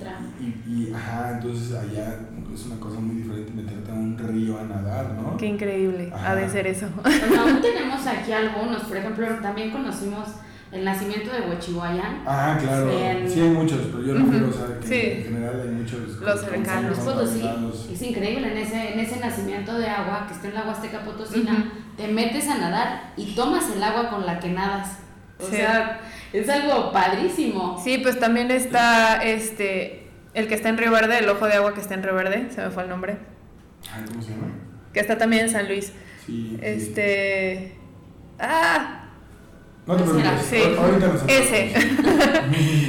Y, ajá, entonces allá es una cosa muy diferente meterte a un río a nadar, ¿no? Qué increíble, ha de ser eso. Bueno, aún tenemos aquí algunos, por ejemplo, también conocimos el nacimiento de Huachihuayán. Ah, claro, sí hay muchos, pero yo no quiero, o sea, que en general hay muchos. Los cercanos. Potosí, es increíble, en ese, en ese nacimiento de agua que está en la Huasteca Potosina, te metes a nadar y tomas el agua con la que nadas. O sea es algo padrísimo. Sí, pues también está este el que está en Río Verde, el ojo de agua que está en Río Verde, se me fue el nombre. ¿Cómo se llama? Que está también en San Luis. Sí. Este. ¡Ah! No te preocupes. Sí. Ahorita Ese.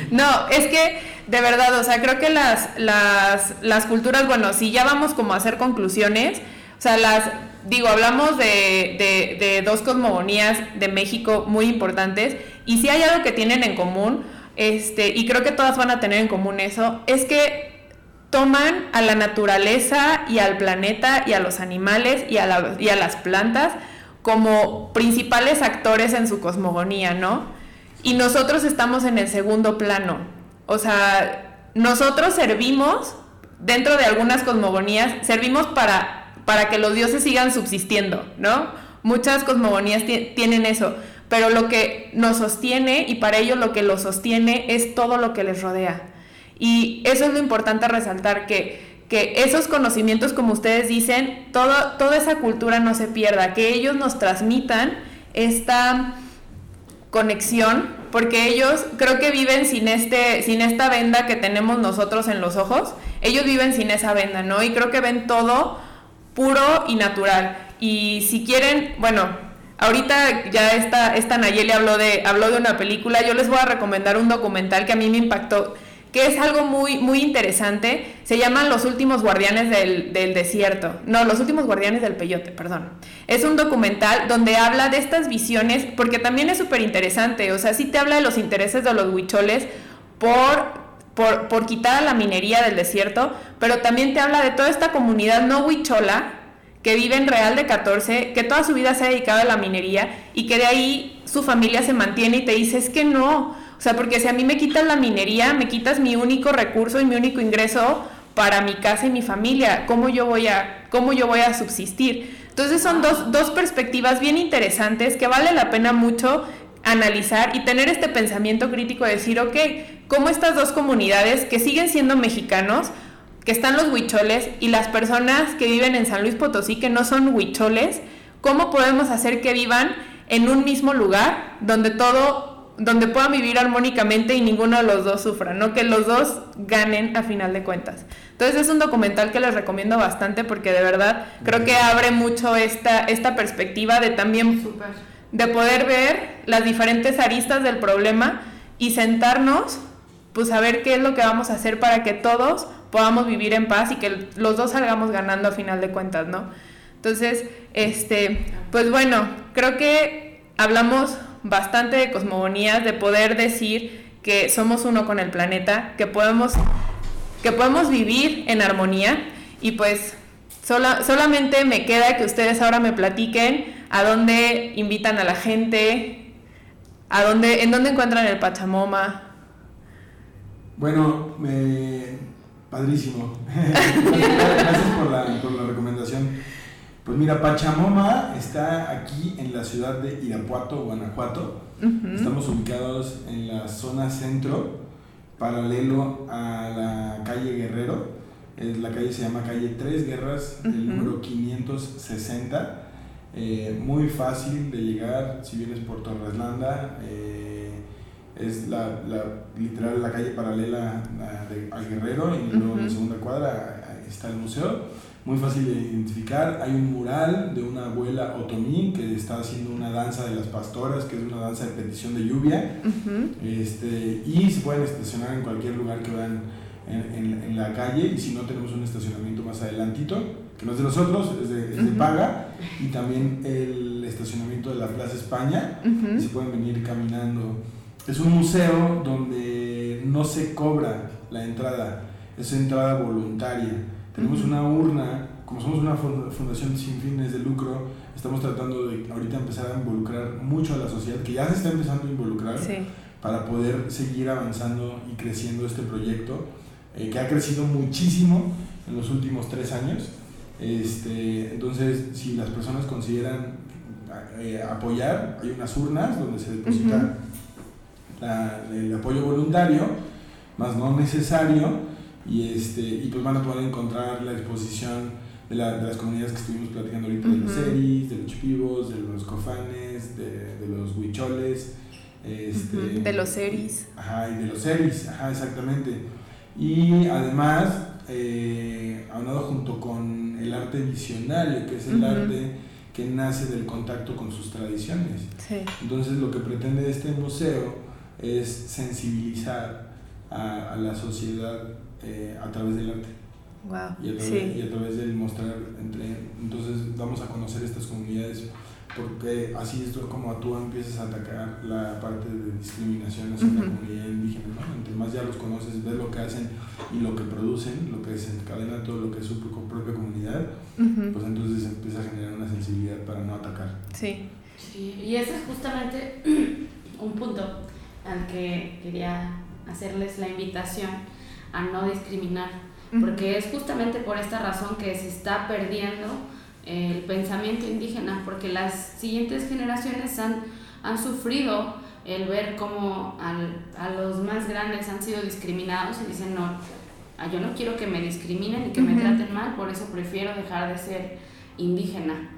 no, es que de verdad, o sea, creo que las, las, las culturas, bueno, si ya vamos como a hacer conclusiones, o sea, las digo, hablamos de, dos cosmogonías de México muy importantes y si hay algo que tienen en común, este, y creo que todas van a tener en común eso, es que toman a la naturaleza y al planeta y a los animales y a las plantas como principales actores en su cosmogonía, ¿no? Y nosotros estamos en el segundo plano. O sea, nosotros servimos, dentro de algunas cosmogonías, servimos para para que los dioses sigan subsistiendo, ¿no? Muchas cosmogonías tienen eso, pero lo que nos sostiene y para ellos lo que los sostiene es todo lo que les rodea. Y eso es lo importante resaltar, que, que esos conocimientos, como ustedes dicen, toda esa cultura no se pierda, que ellos nos transmitan esta conexión, porque ellos creo que viven sin, este, sin esta venda que tenemos nosotros en los ojos, ellos viven sin esa venda, ¿no? Y creo que ven todo puro y natural. Y si quieren, bueno, ahorita ya esta, esta Nayeli habló de, habló de una película, yo les voy a recomendar un documental que a mí me impactó, que es algo muy, muy interesante. Se llama Los últimos guardianes del, del, desierto. No, Los últimos guardianes del peyote, perdón. Es un documental donde habla de estas visiones, porque también es súper interesante. O sea, sí te habla de los intereses de los huicholes por por, por quitar a la minería del desierto, pero también te habla de toda esta comunidad no huichola que vive en Real de 14, que toda su vida se ha dedicado a la minería y que de ahí su familia se mantiene y te dice, es que no, o sea, porque si a mí me quitas la minería, me quitas mi único recurso y mi único ingreso para mi casa y mi familia, ¿cómo yo voy a, cómo yo voy a subsistir? Entonces son dos, dos perspectivas bien interesantes que vale la pena mucho analizar y tener este pensamiento crítico de decir, ok, ¿cómo estas dos comunidades que siguen siendo mexicanos, que están los huicholes y las personas que viven en San Luis Potosí que no son huicholes, cómo podemos hacer que vivan en un mismo lugar donde todo donde puedan vivir armónicamente y ninguno de los dos sufra, no que los dos ganen a final de cuentas. Entonces es un documental que les recomiendo bastante porque de verdad creo que abre mucho esta, esta perspectiva de también de poder ver las diferentes aristas del problema y sentarnos pues a ver qué es lo que vamos a hacer para que todos podamos vivir en paz y que los dos salgamos ganando a final de cuentas, ¿no? Entonces, este, pues bueno, creo que hablamos bastante de cosmogonías, de poder decir que somos uno con el planeta, que podemos, que podemos vivir en armonía y pues solamente me queda que ustedes ahora me platiquen a dónde invitan a la gente, a dónde, en dónde encuentran el Pachamoma. Bueno, me... padrísimo. Gracias por la, por la recomendación. Pues mira, Pachamoma está aquí en la ciudad de Irapuato, Guanajuato. Estamos ubicados en la zona centro, paralelo a la calle Guerrero. La calle se llama calle Tres Guerras, el número 560. Eh, muy fácil de llegar si vienes por Torreslanda. Eh, es la, la, literal la calle paralela al Guerrero y luego en la segunda cuadra está el museo muy fácil de identificar. Hay un mural de una abuela otomí que está haciendo una danza de las pastoras, que es una danza de petición de lluvia. este, y se pueden estacionar en cualquier lugar que vean en, en, la calle. Y si no, tenemos un estacionamiento más adelantito, que no es de nosotros, es de, es de paga. Y también el estacionamiento de la Plaza España. y se pueden venir caminando. Es un museo donde no se cobra la entrada, es entrada voluntaria. Tenemos una urna, como somos una fundación sin fines de lucro, estamos tratando de ahorita empezar a involucrar mucho a la sociedad, que ya se está empezando a involucrar, para poder seguir avanzando y creciendo este proyecto, eh, que ha crecido muchísimo en los últimos tres años. Este, entonces, si las personas consideran eh, apoyar, hay unas urnas donde se deposita el apoyo voluntario, más no necesario y, este, y pues van a poder encontrar la exposición de, la, de las comunidades que estuvimos platicando ahorita, de los seris, de los chipivos, de los cofanes, de, de los huicholes. Este, De los seris. Ajá, y de los seris, ajá, exactamente. Y además, eh, aunado junto con el arte visionario, que es el arte que nace del contacto con sus tradiciones. Sí. Entonces lo que pretende este museo es sensibilizar a, a la sociedad eh, a través del arte. Y, a través, y a través del mostrar, entre, entonces vamos a conocer estas comunidades porque así es como tú empiezas a atacar la parte de discriminación hacia la comunidad indígena, ¿no? Entre más ya los conoces, ves lo que hacen y lo que producen, lo que desencadena todo lo que es su propia comunidad, pues entonces empieza a generar una sensibilidad para no atacar. Sí. sí. Y ese es justamente un punto al que quería hacerles la invitación a no discriminar, porque es justamente por esta razón que se está perdiendo el pensamiento indígena, porque las siguientes generaciones han, han sufrido el ver cómo a los más grandes han sido discriminados y dicen, no, ah, yo no quiero que me discriminen y que me traten mal, por eso prefiero dejar de ser indígena.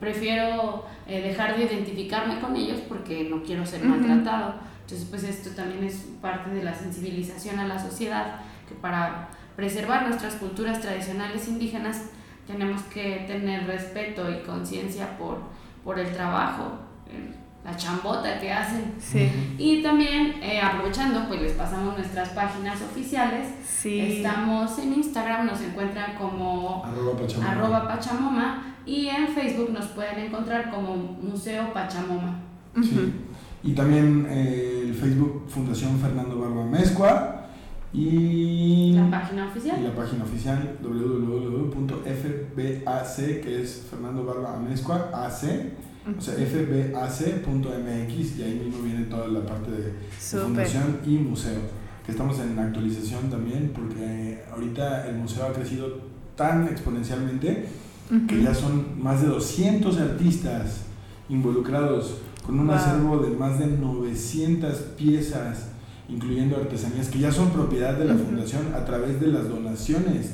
prefiero eh, dejar de identificarme con ellos porque no quiero ser maltratado. Entonces, pues esto también es parte de la sensibilización a la sociedad, que para preservar nuestras culturas tradicionales indígenas tenemos que tener respeto y conciencia por, por el trabajo, la chambota que hacen. Y también, eh, aprovechando, pues les pasamos nuestras páginas oficiales. Estamos en Instagram, nos encuentran como arroba Pachamoma. y en Facebook nos pueden encontrar como Museo Pachamoma. Y también eh, el Facebook Fundación Fernando Barba Mezcua. Y la página oficial. Y la página oficial www.fbac, que es Fernando Barba Mezcua, AC, o sea, fbac.mx, y ahí mismo viene toda la parte de, fundación y museo. Que estamos en actualización también, porque ahorita el museo ha crecido tan exponencialmente que ya son más de 200 artistas involucrados con un acervo de más de 900 piezas, incluyendo artesanías que ya son propiedad de la fundación a través de las donaciones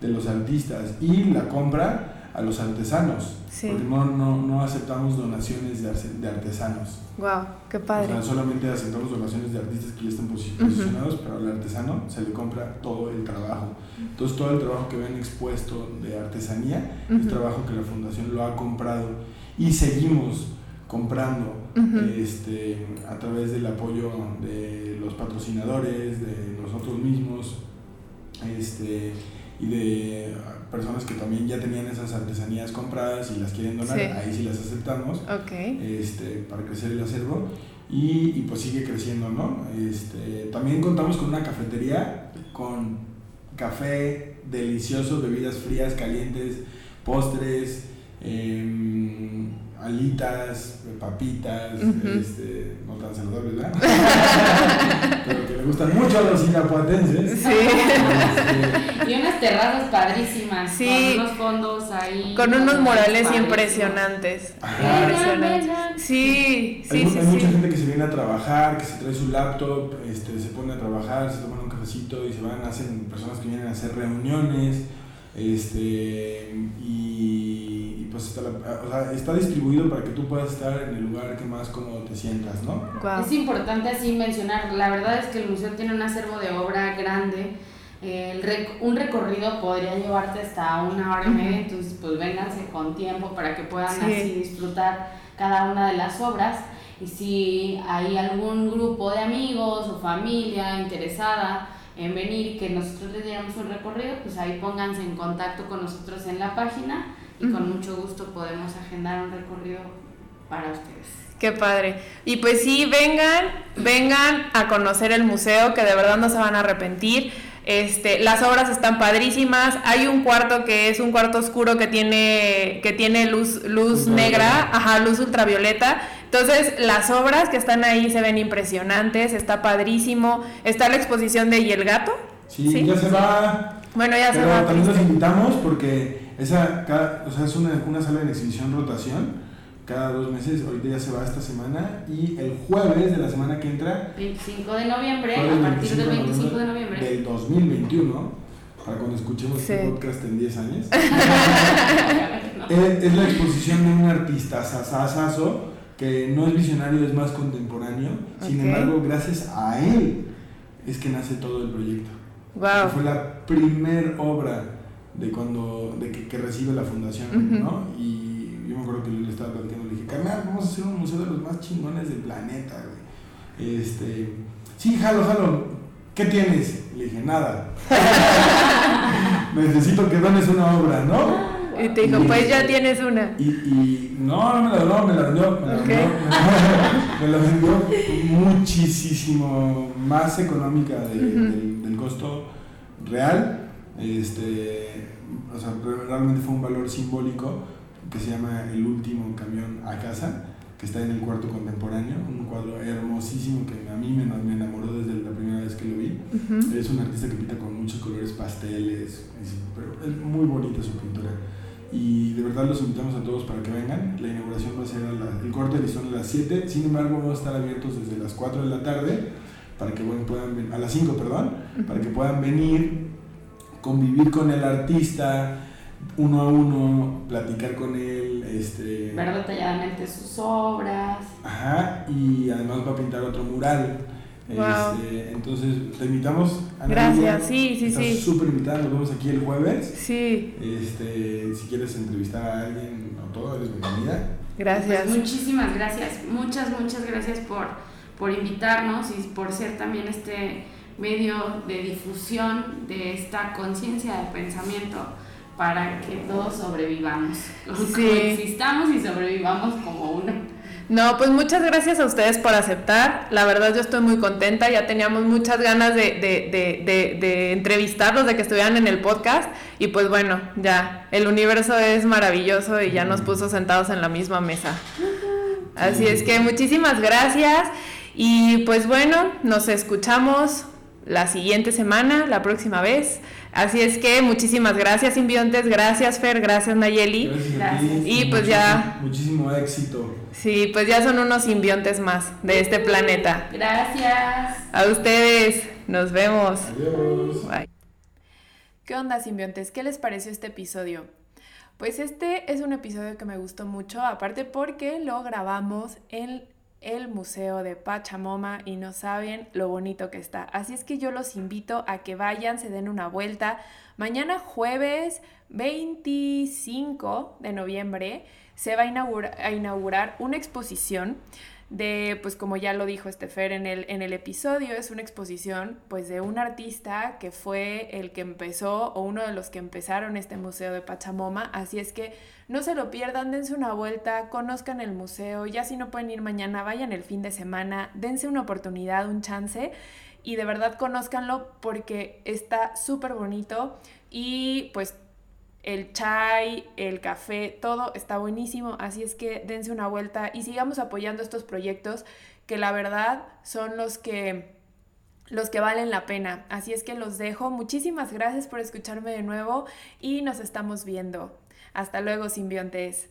de los artistas y la compra a los artesanos, porque no, no, no, aceptamos donaciones de, artesanos. Wow, qué padre. O sea, solamente aceptamos donaciones de artistas que ya están posicionados, pero al artesano se le compra todo el trabajo. Entonces todo el trabajo que ven expuesto de artesanía es trabajo que la fundación lo ha comprado y seguimos comprando este, a través del apoyo de los patrocinadores, de nosotros mismos, este, y de personas que también ya tenían esas artesanías compradas y las quieren donar, ahí sí las aceptamos este, para crecer el acervo. Y, y, pues sigue creciendo, ¿no? Este, también contamos con una cafetería con café delicioso, bebidas frías, calientes, postres, eh, alitas, papitas, este, no tan saludables, ¿verdad? Pero que le gustan mucho a los irapuatenses. Sí. Este, y unas terrazas padrísimas, sí. con unos fondos ahí. Con unos murales impresionantes. impresionantes. Sí, sí, hay, sí. Hay mucha gente que se viene a trabajar, que se trae su laptop, este, se pone a trabajar, se toman un cafecito y se van, hacen personas que vienen a hacer reuniones, este, y pues está, o sea, está distribuido para que tú puedas estar en el lugar que más cómodo te sientas, ¿no? Es importante así mencionar, la verdad es que el museo tiene un acervo de obra grande, el un recorrido podría llevarte hasta una hora y media, entonces pues vénganse con tiempo para que puedan así disfrutar cada una de las obras. Y si hay algún grupo de amigos o familia interesada en venir que nosotros les diéramos un recorrido, pues ahí pónganse en contacto con nosotros en la página y con mucho gusto podemos agendar un recorrido para ustedes. Qué padre. Y pues sí, vengan, vengan a conocer el museo, que de verdad no se van a arrepentir. Este, las obras están padrísimas. Hay un cuarto que es un cuarto oscuro que tiene, que tiene luz, luz negra, ajá, luz ultravioleta. Entonces, las obras que están ahí se ven impresionantes, está padrísimo. Está la exposición de Y el gato. Sí, ya se va. Bueno, ya se va. También los invitamos porque esa, cada, o sea, es una, una sala de exhibición rotación. Cada dos meses, ahorita ya se va esta semana. Y el jueves de la semana que entra 25 de noviembre, a partir del 25 de noviembre del 2021 para cuando escuchemos este podcast en 10 años. Es, la exposición de un artista sasasazo que no es visionario, es más contemporáneo. Sin embargo gracias a él es que nace todo el proyecto. Wow. fue la primer obra de cuando de que, que recibe la fundación, ¿no? Y yo me acuerdo que le estaba platicando, le dije, carnal, vamos a hacer un museo de los más chingones del planeta, güey. Este, sí, jalo, jalo, ¿qué tienes? Le dije, nada. Necesito que dones una obra, ¿no? Y te dijo, pues ya tienes una. Y, y no, no me la donó, me la vendió, me vendió, me la vendió muchísimo más económica del, del costo real este, o sea, realmente fue un valor simbólico que se llama El último camión a casa, que está en el cuarto contemporáneo, un cuadro hermosísimo que a mí me, me enamoró desde la primera vez que lo vi. Es un artista que pinta con muchos colores pasteles, pero es muy bonita su pintura. Y de verdad los invitamos a todos para que vengan. La inauguración va a ser a el corte de listón a las 7, sin embargo vamos a estar abiertos desde las 4 de la tarde, para que bueno, puedan, a las 5, perdón, para que puedan venir convivir con el artista uno a uno, platicar con él, este... ver detalladamente sus obras. Ajá, y además va a pintar otro mural. Este, entonces, te invitamos a Gracias, sí, sí, sí. súper invitada, nos vemos aquí el jueves. Sí. Este, si quieres entrevistar a alguien o todo, eres bienvenida. Gracias. Pues muchísimas gracias, muchas, muchas gracias por, por invitarnos y por ser también este medio de difusión de esta conciencia de pensamiento para que todos sobrevivamos, sí. existamos y sobrevivamos como uno. No, pues muchas gracias a ustedes por aceptar. La verdad yo estoy muy contenta. Ya teníamos muchas ganas de, de, de, de, entrevistarlos, de que estuvieran en el podcast. Y pues bueno, ya, el universo es maravilloso y ya nos puso sentados en la misma mesa. Así es que muchísimas gracias. Y pues bueno, nos escuchamos la siguiente semana, la próxima vez. Así es que muchísimas gracias, simbiontes. Gracias, Fer. Gracias, Nayeli. Gracias. Y pues ya. Muchísimo éxito. Sí, pues ya son unos simbiontes más de este planeta. Gracias. A ustedes. Nos vemos. Adiós. Bye. ¿Qué onda, simbiontes? ¿Qué les pareció este episodio? Pues este es un episodio que me gustó mucho, aparte porque lo grabamos en el Museo de Pachamoma y no saben lo bonito que está. Así es que yo los invito a que vayan, se den una vuelta. Mañana jueves 25 de noviembre se va a inaugurar, a inaugurar una exposición de, pues como ya lo dijo Estefer en el, en el episodio, es una exposición pues de un artista que fue el que empezó o uno de los que empezaron este museo de Pachamoma, así es que no se lo pierdan, dense una vuelta, conozcan el museo, ya si no pueden ir mañana, vayan el fin de semana, dense una oportunidad, un chance y de verdad conózcanlo porque está súper bonito y pues el chai, el café, todo está buenísimo, así es que dense una vuelta y sigamos apoyando estos proyectos que la verdad son los que los que valen la pena. Así es que los dejo. Muchísimas gracias por escucharme de nuevo y nos estamos viendo. Hasta luego, simbiontes.